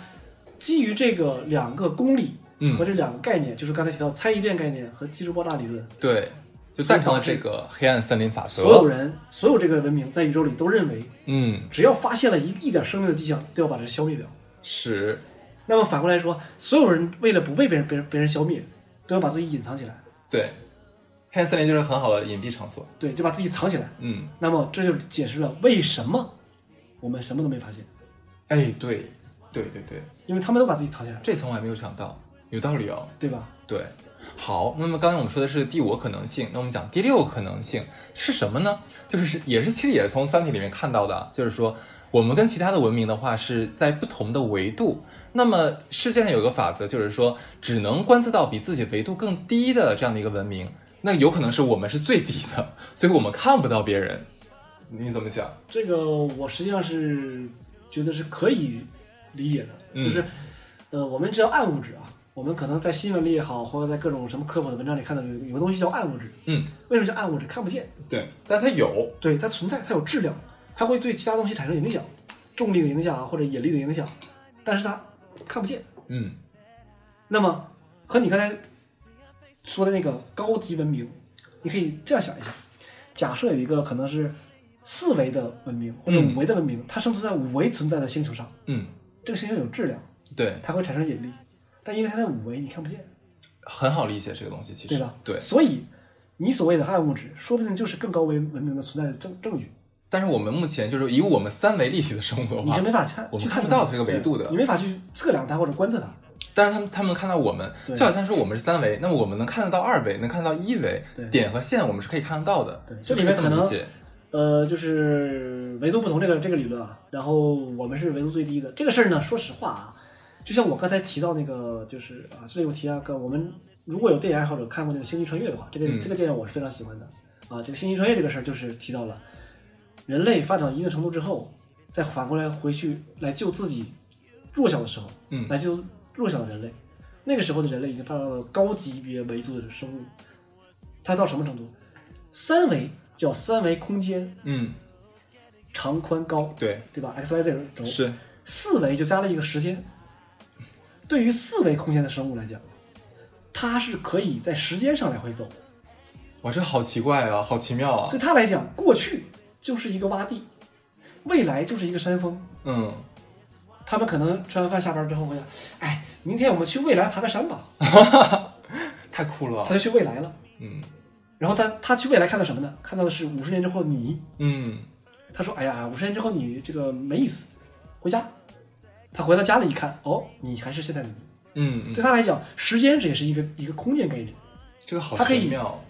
基于这个两个公理嗯和这两个概念，就是刚才提到猜疑链概念和技术爆炸理论，对，就诞生了这个黑暗森林法则。所有人所有这个文明在宇宙里都认为，嗯，只要发现了一一点生命的迹象，都要把这消灭掉。是，那么反过来说，所有人为了不被别人别人别人消灭，都要把自己隐藏起来，对，黑暗森林就是很好的隐蔽场所。对，就把自己藏起来。嗯，那么这就解释了为什么我们什么都没发现，哎，对，对对对，因为他们都把自己藏起来了，这层我还没有想到，有道理哦。对吧？对，好，那么刚才我们说的是第五个可能性，那我们讲第六个可能性是什么呢？就是也是其实也是从《三体》里面看到的啊，就是说我们跟其他的文明的话是在不同的维度。那么世界上有个法则，就是说只能观测到比自己维度更低的这样的一个文明，那有可能是我们是最低的，所以我们看不到别人。你怎么想？这个我实际上是觉得是可以理解的，嗯就是呃，我们知道暗物质啊，我们可能在新闻里也好，或者在各种什么科普的文章里看到有有个东西叫暗物质，嗯，为什么叫暗物质？看不见，对，但它有，对，它存在，它有质量，它会对其他东西产生影响。重力的影响啊或者引力的影响，但是它看不见。嗯那么和你刚才说的那个高级文明，你可以这样想一下：假设有一个可能是四维的文明或者嗯五维的文明，它生存在五维存在的星球上，嗯，这个星球有质量，对，它会产生引力，但因为它在五维，你看不见，很好理解这个东西，其实对吧？对，所以你所谓的暗物质，说不定就是更高维文明的存在的证证据，但是我们目前就是以我们三维立体的生物的话你是，没法去看我们去看不到这个维度的你没法去测量它或者观测它。但是他们他们看到我们，就好像是我们是三维，那么我们能看得到二维，能看到一维对点和线，我们是可以看得到的。对就这里面可能这么理解。呃，就是维度不同这个这个理论啊，然后我们是维度最低的这个事儿呢，说实话啊，就像我刚才提到那个，就是啊，这里我提到个，我们如果有电影爱好者看过那个《星际穿越》的话，这个、嗯这个电影我是非常喜欢的啊。这个《星际穿越》这个事儿就是提到了人类发展到一定程度之后，再反过来回去来救自己弱小的时候，嗯来救弱小的人类。那个时候的人类已经发展到了高级别维度的生物，它到什么程度？三维叫三维空间，嗯，长宽高，对，对吧？x y z 轴。是，四维就加了一个时间。对于四维空间的生物来讲，它是可以在时间上来回走。哇，这好奇怪啊，好奇妙啊对。它来讲，过去就是一个洼地，未来就是一个山峰。嗯，他们可能吃完饭下班之后会想，哎，明天我们去未来爬个山吧。太酷了他。就去未来了。嗯然后他他去未来看到什么呢？看到的是五十年之后的你。嗯，他说：“哎呀，五十年之后你这个没意思，回家。”他回到家里一看，哦，你还是现在的你。嗯嗯，对他来讲，时间这也是一个一个空间概念，这个好他可以玄妙。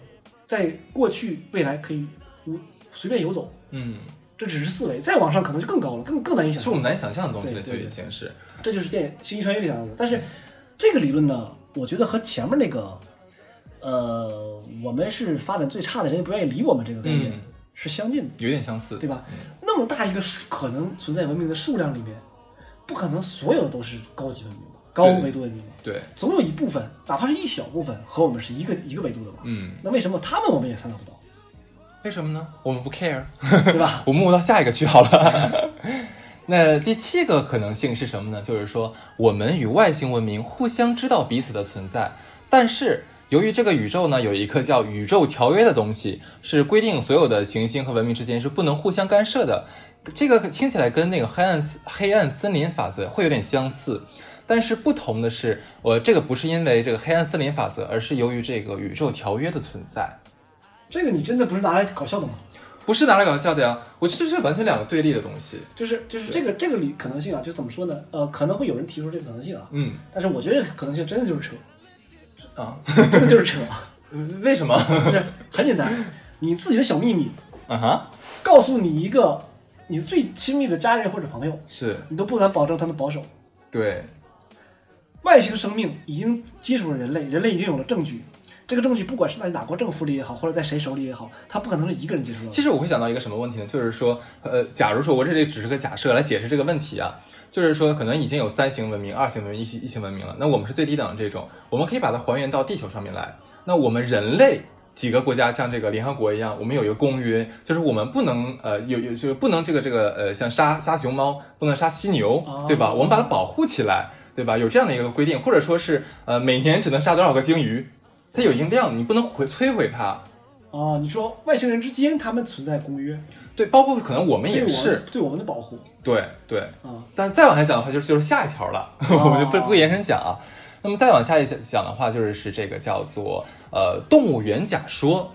在过去、未来可以无随便游走，嗯，这只是四维，再往上可能就更高了，更更难以想象。是我们难以想象的东西了，就对对已经是。这就是电《星际穿越》里讲的。但是这个理论呢，我觉得和前面那个，呃，我们是发展最差的人，不愿意理我们这个概念、嗯是相近的，有点相似，对吧？那么大一个数可能存在文明的数量里面，不可能所有都是高级文明吧，高维度文明吧，对，总有一部分，哪怕是一小部分，和我们是一个一个维度的吧。嗯，那为什么他们我们也看到不到，为什么呢？我们不 care，对吧？我们摸到下一个去好了。那第七个可能性是什么呢？就是说，我们与外星文明互相知道彼此的存在，但是由于这个宇宙呢有一个叫宇宙条约的东西，是规定所有的行星和文明之间是不能互相干涉的。这个听起来跟那个黑暗黑暗森林法则会有点相似，但是不同的是，我这个不是因为这个黑暗森林法则，而是由于这个宇宙条约的存在。这个你真的不是拿来搞笑的吗？不是拿来搞笑的呀，我觉得这是完全两个对立的东西。就是就是这个这个理可能性啊，就怎么说呢？呃，可能会有人提出这个可能性啊，嗯但是我觉得可能性真的就是扯，啊，真的就是扯，为什么？就是很简单，你自己的小秘密啊哈，告诉你一个你最亲密的家人或者朋友，是你都不敢保证他能保守。对，外星生命已经接触了人类，人类已经有了证据。这个证据不管是在哪国政府里也好，或者在谁手里也好，他不可能是一个人接触到的。其实我会想到一个什么问题呢？就是说，呃，假如说我这里只是个假设来解释这个问题啊，就是说可能已经有三型文明、二型文明、一型一型文明了，那我们是最低等的这种，我们可以把它还原到地球上面来。那我们人类几个国家像这个联合国一样，我们有一个公约，就是我们不能呃有有就是不能这个这个呃像杀杀熊猫，不能杀犀牛，对吧？我们把它保护起来，对吧？有这样的一个规定，或者说是呃每年只能杀多少个鲸鱼，它有一定量，你不能毁摧毁它。啊，你说外星人之间他们存在公约，对，包括可能我们也是们，对我们的保护对对。啊。但是再往下讲的话，就是就是下一条了，我们就不不延伸讲啊。那么再往下一讲的话，就是是这个叫做呃动物园假说。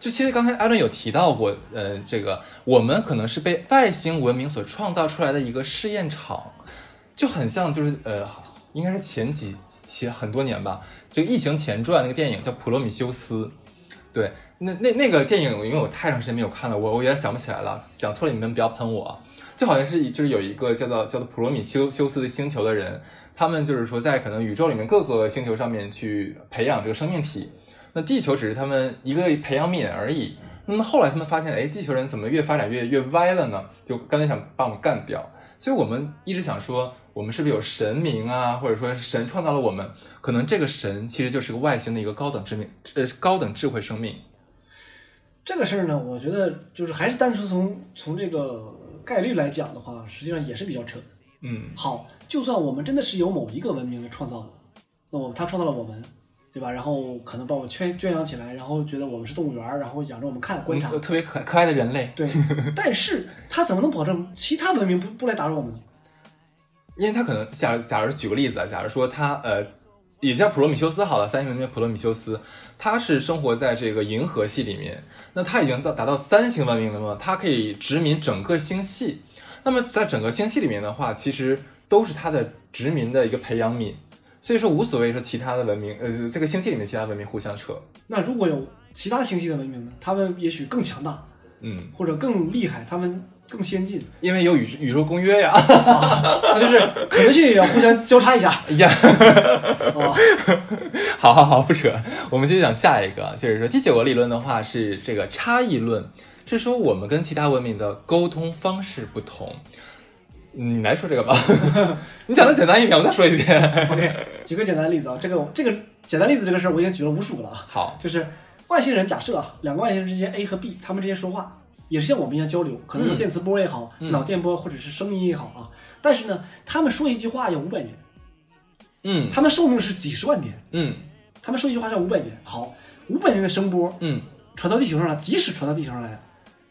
就其实刚才艾伦有提到过，呃，这个我们可能是被外星文明所创造出来的一个试验场，就很像就是呃，应该是前几前很多年吧，就《异形前传》那个电影叫《普罗米修斯》，对，那那那个电影，因为我太长时间没有看了，我我有点想不起来了，讲错了你们不要喷我。就好像是就是有一个叫做叫做普罗米修修斯的星球的人，他们就是说在可能宇宙里面各个星球上面去培养这个生命体，那地球只是他们一个培养皿而已。那么后来他们发现，哎，地球人怎么越发展越越歪了呢？就干脆想把我们干掉。所以我们一直想说，我们是不是有神明啊，或者说神创造了我们？可能这个神其实就是个外星的一个高等智命，呃，高等智慧生命。这个事儿呢，我觉得就是还是单纯从从这个概率来讲的话，实际上也是比较扯。嗯好，就算我们真的是由某一个文明来创造的，那我他创造了我们，对吧？然后可能把我们圈圈养起来，然后觉得我们是动物园儿，然后养着我们看观察。嗯特别可可爱的人类，对，但是他怎么能保证其他文明不不来打扰我们呢？因为他可能假如假如举个例子啊，假如说他呃也叫普罗米修斯好了，三星文明普罗米修斯，他是生活在这个银河系里面，那他已经到达到三星文明了嘛，他可以殖民整个星系。那么在整个星系里面的话，其实都是他的殖民的一个培养皿，所以说无所谓说其他的文明，呃，这个星系里面其他文明互相扯，那如果有其他星系的文明呢？他们也许更强大，嗯，或者更厉害，他们更先进，因为有宇宇宙公约呀，那就是可能性也要互相交叉一下哎呀。啊。好好好，不扯，我们接着讲下一个，就是说第九个理论的话是这个差异论，是说我们跟其他文明的沟通方式不同。嗯你来说这个吧，你讲的简单一点，我再说一遍。OK，举个简单的例子啊，这个这个简单例子这个事儿我已经举了无数个了啊。好，就是外星人假设啊，两个外星人之间 A 和 B，他们之间说话也是像我们一样交流，可能有嗯电磁波也好，嗯脑电波或者是声音也好啊。但是呢，他们说一句话要五百年，嗯他们寿命是几十万年，嗯他们说一句话要五百年。好，五百年的声波嗯传到地球上了，即使传到地球上来，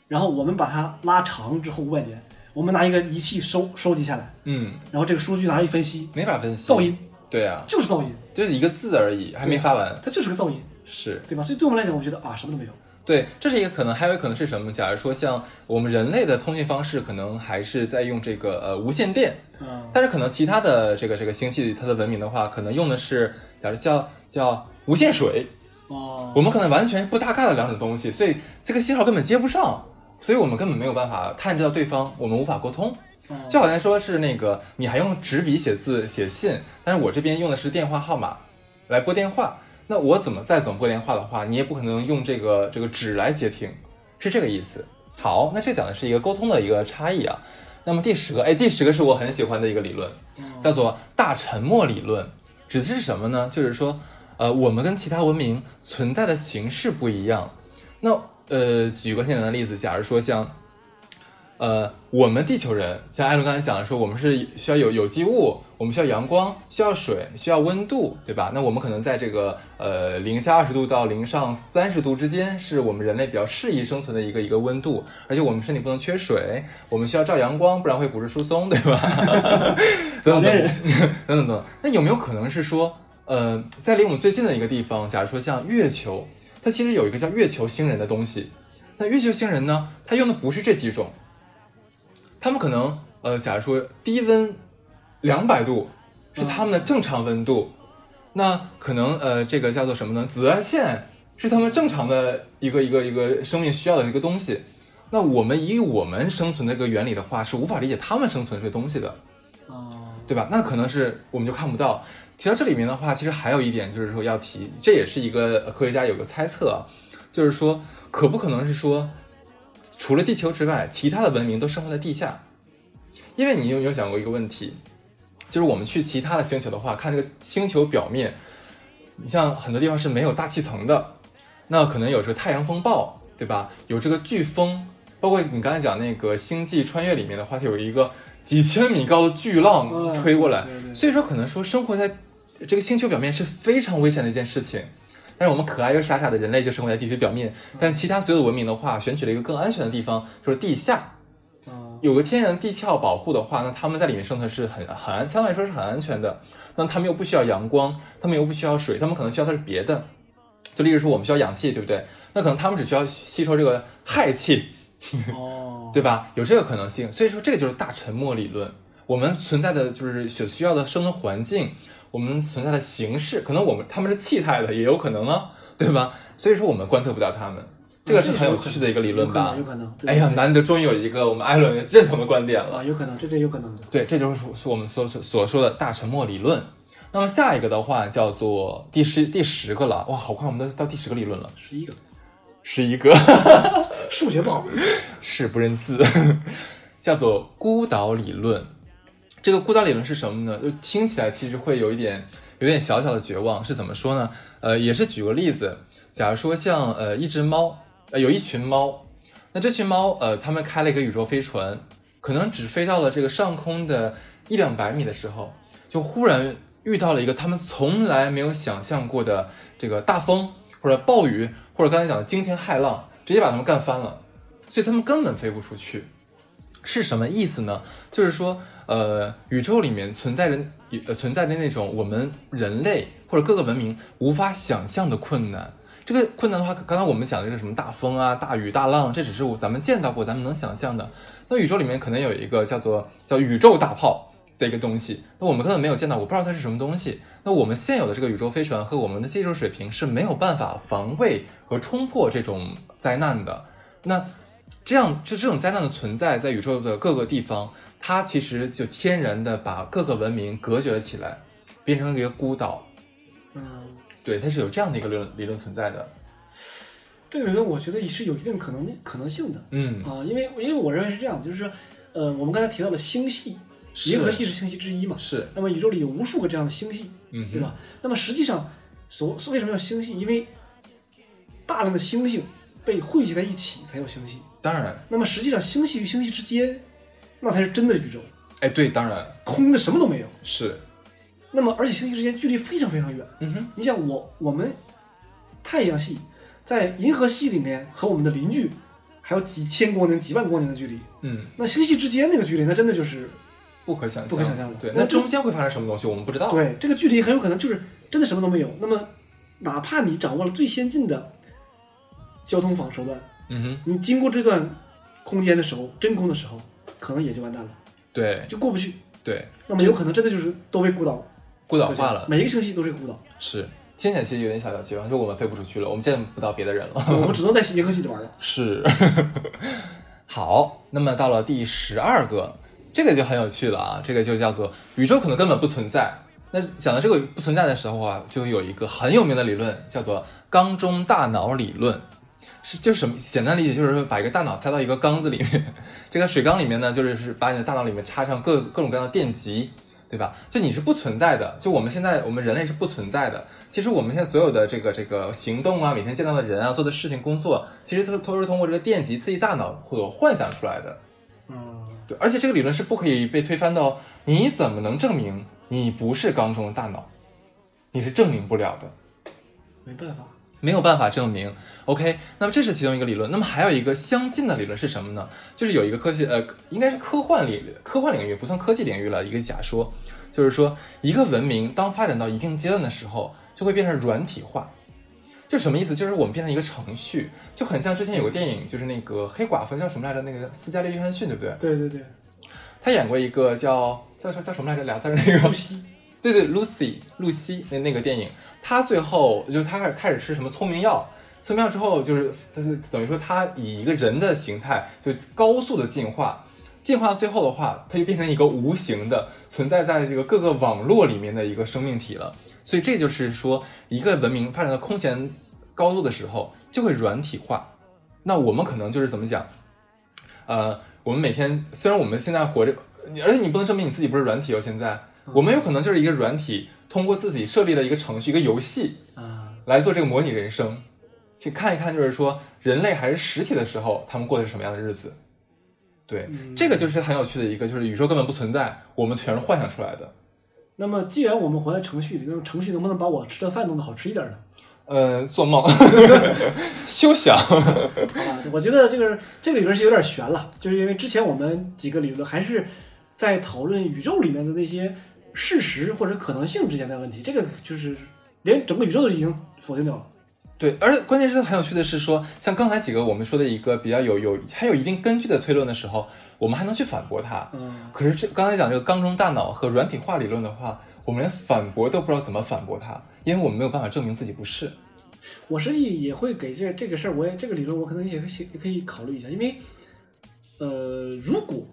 然后我们把它拉长之后五百年，我们拿一个仪器收收集下来，嗯，然后这个数据拿来一分析，没法分析。噪音。对啊，就是噪音，就是一个字而已，还没发完。它就是个噪音，是。对吧？所以对我们来讲，我觉得啊，什么都没有。对，这是一个可能，还有可能是什么？假如说像我们人类的通讯方式，可能还是在用这个呃无线电，嗯，但是可能其他的这个这个星系它的文明的话，可能用的是假如叫叫无线水，哦，我们可能完全不搭嘎的两种东西，所以这个信号根本接不上，所以我们根本没有办法探知到对方，我们无法沟通。哦就好像说是那个你还用纸笔写字写信，但是我这边用的是电话号码来拨电话，那我怎么再怎么拨电话的话，你也不可能用这个这个纸来接听，是这个意思。好，那这讲的是一个沟通的一个差异啊。那么第十个，哎，第十个是我很喜欢的一个理论，叫做大沉默理论，指的是什么呢？就是说，呃，我们跟其他文明存在的形式不一样。那呃，举个简单的例子，假如说像，呃，我们地球人，像艾伦刚才讲的说，我们是需要有有机物，我们需要阳光，需要水，需要温度，对吧？那我们可能在这个呃零下二十度到零上三十度之间，是我们人类比较适宜生存的一个一个温度，而且我们身体不能缺水，我们需要照阳光，不然会骨质疏松，对吧？等等等等等等等。那有没有可能是说，呃，在离我们最近的一个地方，假如说像月球，它其实有一个叫月球星人的东西。那月球星人呢，它用的不是这几种，他们可能呃，假如说低温两百度是他们的正常温度，那可能呃，这个叫做什么呢？紫外线是他们正常的一个一个一个生命需要的一个东西。那我们以我们生存的这个原理的话，是无法理解他们生存这个东西的。哦，对吧？那可能是我们就看不到。提到这里面的话，其实还有一点就是说要提，这也是一个呃科学家有个猜测啊，就是说可不可能是说，除了地球之外，其他的文明都生活在地下？因为你有没有想过一个问题，就是我们去其他的星球的话，看这个星球表面，你像很多地方是没有大气层的，那可能有时候太阳风暴，对吧？有这个飓风，包括你刚才讲那个《星际穿越》里面的话，它有一个几千米高的巨浪嗯吹过来，所以说可能说生活在这个星球表面是非常危险的一件事情。但是我们可爱又傻傻的人类就生活在地球表面，但其他所有的文明的话，选取了一个更安全的地方，就是地下。啊，有个天然地壳保护的话，那他们在里面生存是很很安，相对来说是很安全的。那他们又不需要阳光，他们又不需要水，他们可能需要的是别的。就例如说，我们需要氧气，对不对？那可能他们只需要吸收这个氦气，哦，对吧？有这个可能性。所以说，这个就是大沉默理论。我们存在的就是所需要的生存环境，我们存在的形式，可能我们他们是气态的，也有可能啊，对吧？所以说我们观测不到他们，这个是很有趣的一个理论吧？有可能，哎呀，难得终于有一个我们艾伦认同的观点了啊，。有可能，这这有可能的。对，这就是是我们所所所说的大沉默理论。那么下一个的话叫做第十第十个了，哇，好快，我们都到第十个理论了，十一个，十一个，数学不好，是不认字，叫做孤岛理论。这个孤岛理论是什么呢？就听起来其实会有一点有点小小的绝望，是怎么说呢？呃，也是举个例子，假如说像呃一只猫，呃有一群猫，那这群猫呃他们开了一个宇宙飞船，可能只飞到了这个上空的一两百米的时候，就忽然遇到了一个他们从来没有想象过的这个大风或者暴雨，或者刚才讲的惊天骇浪，直接把他们干翻了，所以他们根本飞不出去。是什么意思呢？就是说，呃，宇宙里面存在着呃存在的那种我们人类或者各个文明无法想象的困难。这个困难的话，刚才我们讲的这个什么大风啊、大雨、大浪，这只是咱们见到过、咱们能想象的。那宇宙里面可能有一个叫做叫宇宙大炮的一个东西，那我们根本没有见到，我不知道它是什么东西。那我们现有的这个宇宙飞船和我们的技术水平是没有办法防卫和冲破这种灾难的。那这样就这种灾难的存在，在宇宙的各个地方，它其实就天然的把各个文明隔绝了起来，变成一个孤岛。嗯，对，它是有这样的一个理论理论存在的。这个理论我觉得也是有一定可能可能性的嗯，啊，因为因为我认为是这样，就是说，呃，我们刚才提到了星系，银河系是星系之一嘛，是，那么宇宙里有无数个这样的星系，嗯，对吧？那么实际上，所为什么叫星系？因为大量的星星被汇集在一起才有星系。当然，那么实际上，星系与星系之间，那才是真的宇宙，哎，对，当然空的什么都没有。是，那么而且星系之间距离非常非常远。嗯哼，你想我我们太阳系在银河系里面和我们的邻居还有几千光年、几万光年的距离，嗯，那星系之间那个距离，那真的就是不可想象，不可想象的对，那那中间会发生什么东西，我们不知道。，对这个距离很有可能就是真的什么都没有。那么哪怕你掌握了最先进的交通方手段，嗯哼，你经过这段空间的时候，真空的时候，可能也就完蛋了，对就过不去。对，那么有可能真的就是都被孤岛孤岛化了，每一个星系都是个孤岛，是。听起来其实有点小小绝望，就我们飞不出去了，我们见不到别的人了。我们只能在银河系里玩了。是，好，那么到了第十二个，这个就很有趣了啊，这个就叫做宇宙可能根本不存在。那讲到这个不存在的时候啊，就有一个很有名的理论，叫做缸中大脑理论。是就是什么？简单理解就是说，把一个大脑塞到一个缸子里面，这个水缸里面呢，就是是把你的大脑里面插上各各种各样的电极，对吧？就你是不存在的，就我们现在我们人类是不存在的。其实我们现在所有的这个这个行动啊，每天见到的人啊，做的事情、工作，其实都都是通过这个电极刺激大脑所幻想出来的。嗯，对，而且这个理论是不可以被推翻的哦。你怎么能证明你不是缸中的大脑？你是证明不了的。没办法。没有办法证明。OK，那么这是其中一个理论。那么还有一个相近的理论是什么呢？就是有一个科学呃，应该是科幻领科幻领域，不算科技领域了。一个假说，就是说一个文明当发展到一定阶段的时候，就会变成软体化。就什么意思？就是我们变成一个程序，就很像之前有个电影，就是那个黑寡妇叫什么来着？那个斯嘉丽·约翰逊，对不对？对对对，他演过一个叫叫叫什么来着？俩字儿那个呼吸。对对，Lucy，露西那那个电影，她最后就是她开始开始吃什么聪明药，聪明药之后就是，她是等于说她以一个人的形态就高速的进化，进化到最后的话，它就变成一个无形的存在在这个各个网络里面的一个生命体了。所以这就是说，一个文明发展到空前高度的时候，就会软体化。那我们可能就是怎么讲？呃，我们每天虽然我们现在活着，而且你不能证明你自己不是软体哦，现在。我们有可能就是一个软体，通过自己设立的一个程序、一个游戏啊，来做这个模拟人生，去看一看，就是说人类还是实体的时候，他们过的是什么样的日子。对，嗯这个就是很有趣的一个，就是宇宙根本不存在，我们全是幻想出来的。那么既然我们活在程序里，那么程序能不能把我吃的饭弄得好吃一点呢？呃，做梦，休想。我觉得这个这个理论是有点悬了，就是因为之前我们几个理论还是在讨论宇宙里面的那些事实或者可能性之间的问题，这个就是连整个宇宙都已经否定掉了。对，而且关键是很有趣的是说，像刚才几个我们说的一个比较有有还有一定根据的推论的时候，我们还能去反驳它。嗯，可是这刚才讲这个缸中大脑和软体化理论的话，我们连反驳都不知道怎么反驳它，因为我们没有办法证明自己不是。我实际也会给这这个事儿，我也这个理论我可能也也可以考虑一下，因为呃，如果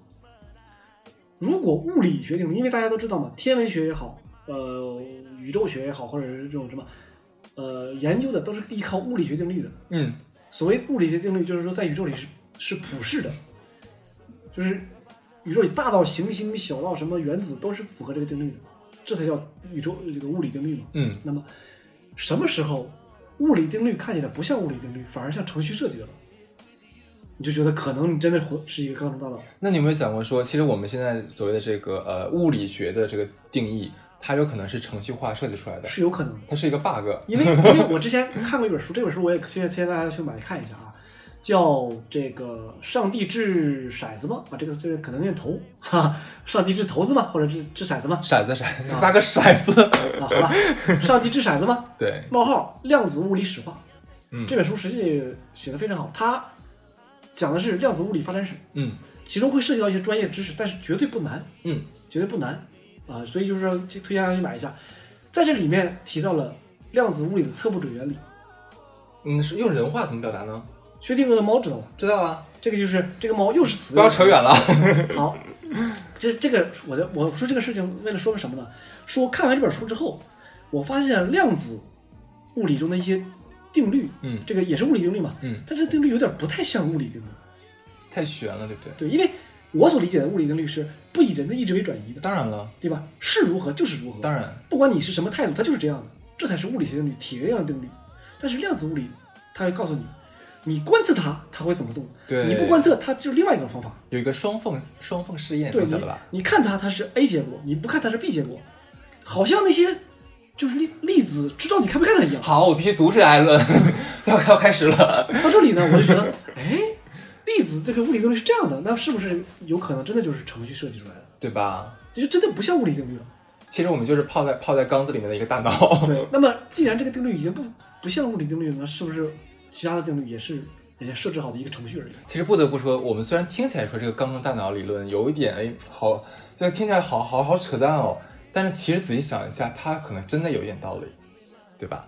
如果物理学定律，因为大家都知道嘛，天文学也好，呃，宇宙学也好，或者是这种什么呃研究的，都是依靠物理学定律的。嗯，所谓物理学定律，就是说在宇宙里是是普世的，就是宇宙里大到行星，小到什么原子都是符合这个定律的，这才叫宇宙这个物理定律嘛。嗯，那么什么时候物理定律看起来不像物理定律，反而像程序设计的了？你就觉得可能你真的活是一个高中大脑。那你有没有想过说，其实我们现在所谓的这个呃物理学的这个定义，它有可能是程序化设计出来的，是有可能的，它是一个 bug。因为因为我之前看过一本书，这本书我也推荐推荐大家去买看一下啊，叫这个“上帝掷骰子吗？”啊，这个这个可能念投哈，上帝掷骰子吗？或者掷掷骰子吗？骰子骰子，发个骰子。啊，好吧，上帝掷骰子吗？对，冒号量子物理史话，嗯这本书实际写的非常好，它讲的是量子物理发展史，嗯其中会涉及到一些专业知识，但是绝对不难，嗯，绝对不难啊，所以就是说推推荐大家去买一下，在这里面提到了量子物理的测不准原理。嗯，是用人话怎么表达呢？薛定谔的猫知道吗？知道啊，这个就是这个猫又是死，不要扯远了。好，这这个我的我说这个事情为了说明什么呢？说看完这本书之后，我发现量子物理中的一些定律，嗯这个也是物理定律嘛，嗯，但这定律有点不太像物理定律。太悬了，对不对？对，因为我所理解的物理定律是不以人的意志为转移的，当然了，对吧？是如何就是如何，当然，不管你是什么态度，它就是这样的，这才是物理学定律、铁原样定律。但是量子物理，它会告诉你，你观测它，它会怎么动；对，你不观测，它就是另外一种方法。有一个双缝双缝试验，对你你晓得吧？，你看它它是 A 结果，你不看它是 B 结果，好像那些就是粒粒子知道你看不看它一样。好，我必须阻止艾伦，要要开始了。到这里呢，我就觉得，哎，粒子这个物理定律是这样的，那是不是有可能真的就是程序设计出来的？对吧？这就真的不像物理定律了。其实我们就是泡在泡在缸子里面的一个大脑。对，那么既然这个定律已经不不像物理定律了，那是不是其他的定律也是人家设置好的一个程序而已？其实不得不说，我们虽然听起来说这个缸中大脑理论有一点哎好，就听起来好好好扯淡哦，但是其实仔细想一下，它可能真的有一点道理，对吧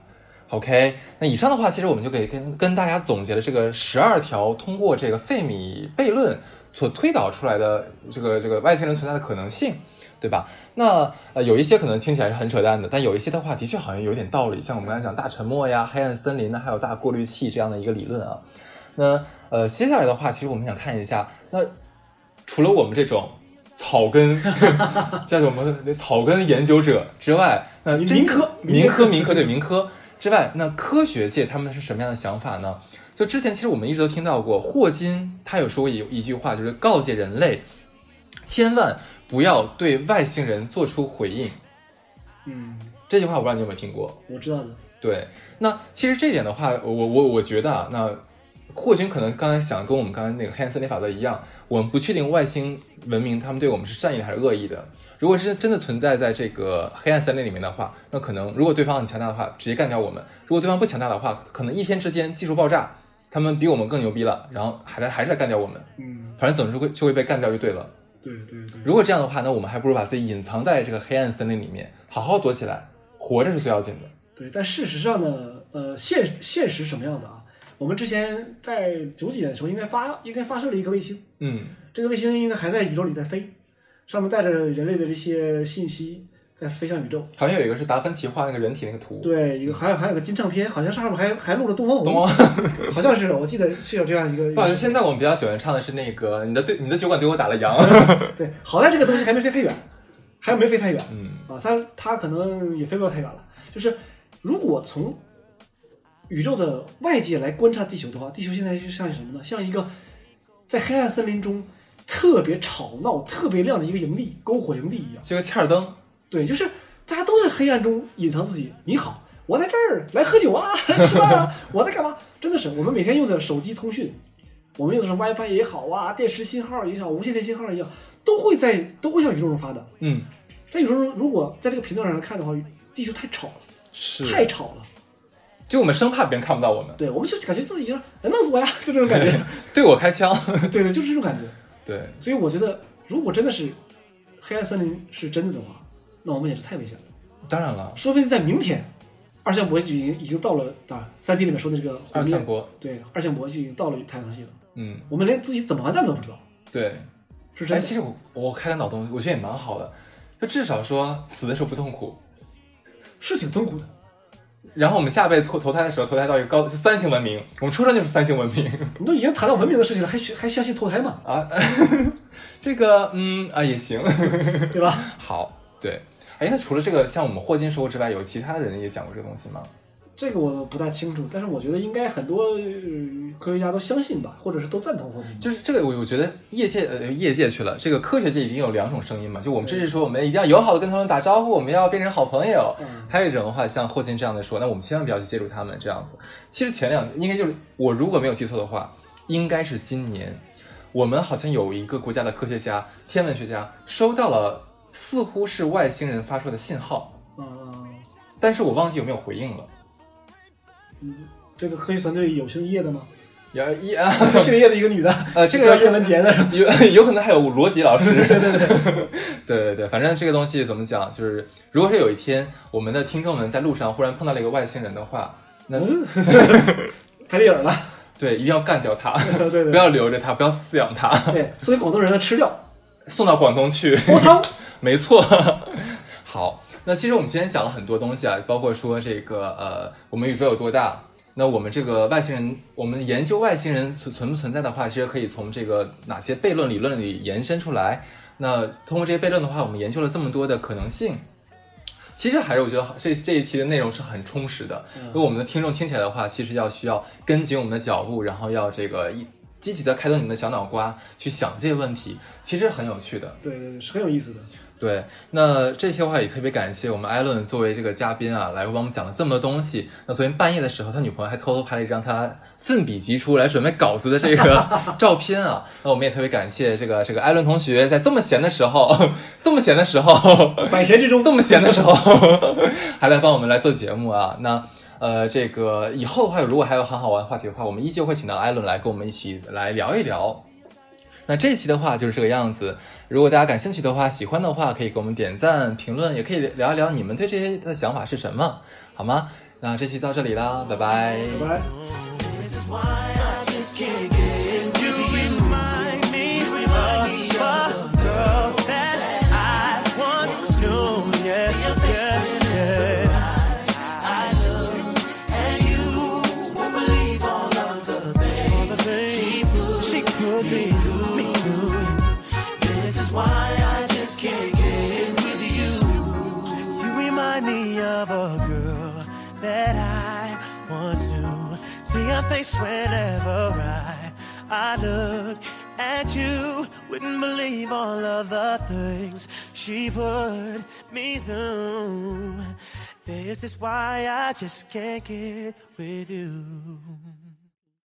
？OK，那以上的话，其实我们就可以跟跟大家总结了这个十二条通过这个费米悖论所推导出来的这个这个外星人存在的可能性。对吧？那呃，有一些可能听起来是很扯淡的，但有一些的话，的确好像有点道理。像我们刚才讲大沉默呀、黑暗森林呢，还有大过滤器这样的一个理论啊。那呃，接下来的话，其实我们想看一下，那除了我们这种草根 叫什么草根研究者之外，那民民科民科民科对民科之外，那科学界他们是什么样的想法呢？就之前其实我们一直都听到过，霍金他有说过一一句话，就是告诫人类千万不要对外星人做出回应。嗯，这句话我不知道你有没有听过？我知道的。对，那其实这点的话，我我我觉得啊，那霍金可能刚才想跟我们刚才那个黑暗森林法则一样，我们不确定外星文明他们对我们是善意的还是恶意的。如果是真的存在在这个黑暗森林里面的话，那可能如果对方很强大的话，直接干掉我们；如果对方不强大的话，可能一天之间技术爆炸，他们比我们更牛逼了，然后还是还是来干掉我们。嗯，反正总是会就会被干掉就对了。对对对。如果这样的话，那我们还不如把自己隐藏在这个黑暗森林里面，好好躲起来，活着是最要紧的。对，但事实上呢，呃，现现实什么样的啊？我们之前在九几年的时候，应该发应该发射了一颗卫星，嗯，这个卫星应该还在宇宙里在飞，上面带着人类的这些信息在飞向宇宙。好像有一个是达芬奇画那个人体那个图，对，一个还有还有个金唱片，好像上面还还录了东方红，东方 好像是我记得是有这样一个。现在我们比较喜欢唱的是那个你的对你的酒馆对我打了烊。对，好在这个东西还没飞太远，还没飞太远嗯啊，它它可能也飞不了太远了。就是如果从宇宙的外界来观察地球的话，地球现在就像什么呢？像一个在黑暗森林中特别吵闹、特别亮的一个营地，篝火营地一样。就个欠儿灯，对，就是大家都在黑暗中隐藏自己。你好，我在这儿来喝酒啊，来吃饭啊，我在干嘛？真的是，我们每天用的手机通讯，我们用的是 WiFi 也好啊，电池信号也好，无线电信号也好，都会在都会向宇宙中发的。嗯，在宇宙中，如果在这个频道上看的话，地球太吵了，是太吵了。就我们生怕别人看不到我们，对，我们就感觉自己就是来弄死我呀，就这种感觉。对我开枪，对对，就是这种感觉。对，所以我觉得，如果真的是黑暗森林是真的的话，那我们也是太危险了。当然了，说不定在明天，二向箔已经已经到了啊，三 D 里面说的这个二向箔，对，二向箔就已经到了太阳系了，嗯，我们连自己怎么完蛋都不知道，对。哎，是真的。其实我我开个脑洞，我觉得也蛮好的，就至少说死的时候不痛苦。是挺痛苦的。然后我们下辈子投投胎的时候，投胎到一个高是三星文明，我们出生就是三星文明 你都已经谈到文明的事情了，还还相信投胎吗？啊。这个嗯啊也行，对吧？好，对。哎，那除了这个像我们霍金说过之外，有其他人也讲过这个东西吗？这个我不太清楚，但是我觉得应该很多呃科学家都相信吧，或者是都赞同霍金。就是这个，我我觉得业界呃业界去了，这个科学界已经有两种声音嘛。就我们这是说，我们一定要友好的跟他们打招呼，我们要变成好朋友。嗯还有一种的话，像霍金这样的说，那我们千万不要去接触他们这样子。其实前两应该就是我如果没有记错的话，应该是今年，我们好像有一个国家的科学家、天文学家收到了似乎是外星人发出的信号，嗯、但是我忘记有没有回应了。这个科学团队有姓叶的吗？有叶 啊，姓叶的一个女的，呃，这个叫叶文洁的？有有可能还有罗辑老师，对 对对，对对对，反正这个东西怎么讲，就是如果是有一天我们的听众们在路上忽然碰到了一个外星人的话，那、嗯拍电影了，对一定要干掉他，对对不要留着他，不要饲养他，对，所以广东人呢吃掉送到广东去，煲汤。没错。好，那其实我们今天讲了很多东西啊，包括说这个呃，我们宇宙有多大。那我们这个外星人，我们研究外星人存存不存在的话，其实可以从这个哪些悖论理论里延伸出来。那通过这些悖论的话，我们研究了这么多的可能性。其实还是我觉得这这一期的内容是很充实的。嗯如果我们的听众听起来的话，其实要需要跟紧我们的脚步，然后要这个一积极的开动你们的小脑瓜去想这些问题，其实很有趣的。对对对，是很有意思的。对，那这些话也特别感谢我们艾伦作为这个嘉宾啊，来帮我们讲了这么多东西。那昨天半夜的时候，他女朋友还偷偷拍了一张他奋笔疾书来准备稿子的这个 照片啊。那我们也特别感谢这个这个艾伦同学，在这么闲的时候，这么闲的时候，百闲之中，这么闲的时候，还来帮我们来做节目啊。那呃，这个以后的话，如果还有很好玩的话题的话，我们依旧会请到艾伦来跟我们一起来聊一聊。那这期的话就是这个样子。如果大家感兴趣的话，喜欢的话可以给我们点赞、评论，也可以聊一聊你们对这些的想法是什么，好吗？那这期到这里啦，拜拜。拜拜。Of a girl that I once knew. See her face whenever I, I look at you. Wouldn't believe all of the things she put me through. This is why I just can't get with you.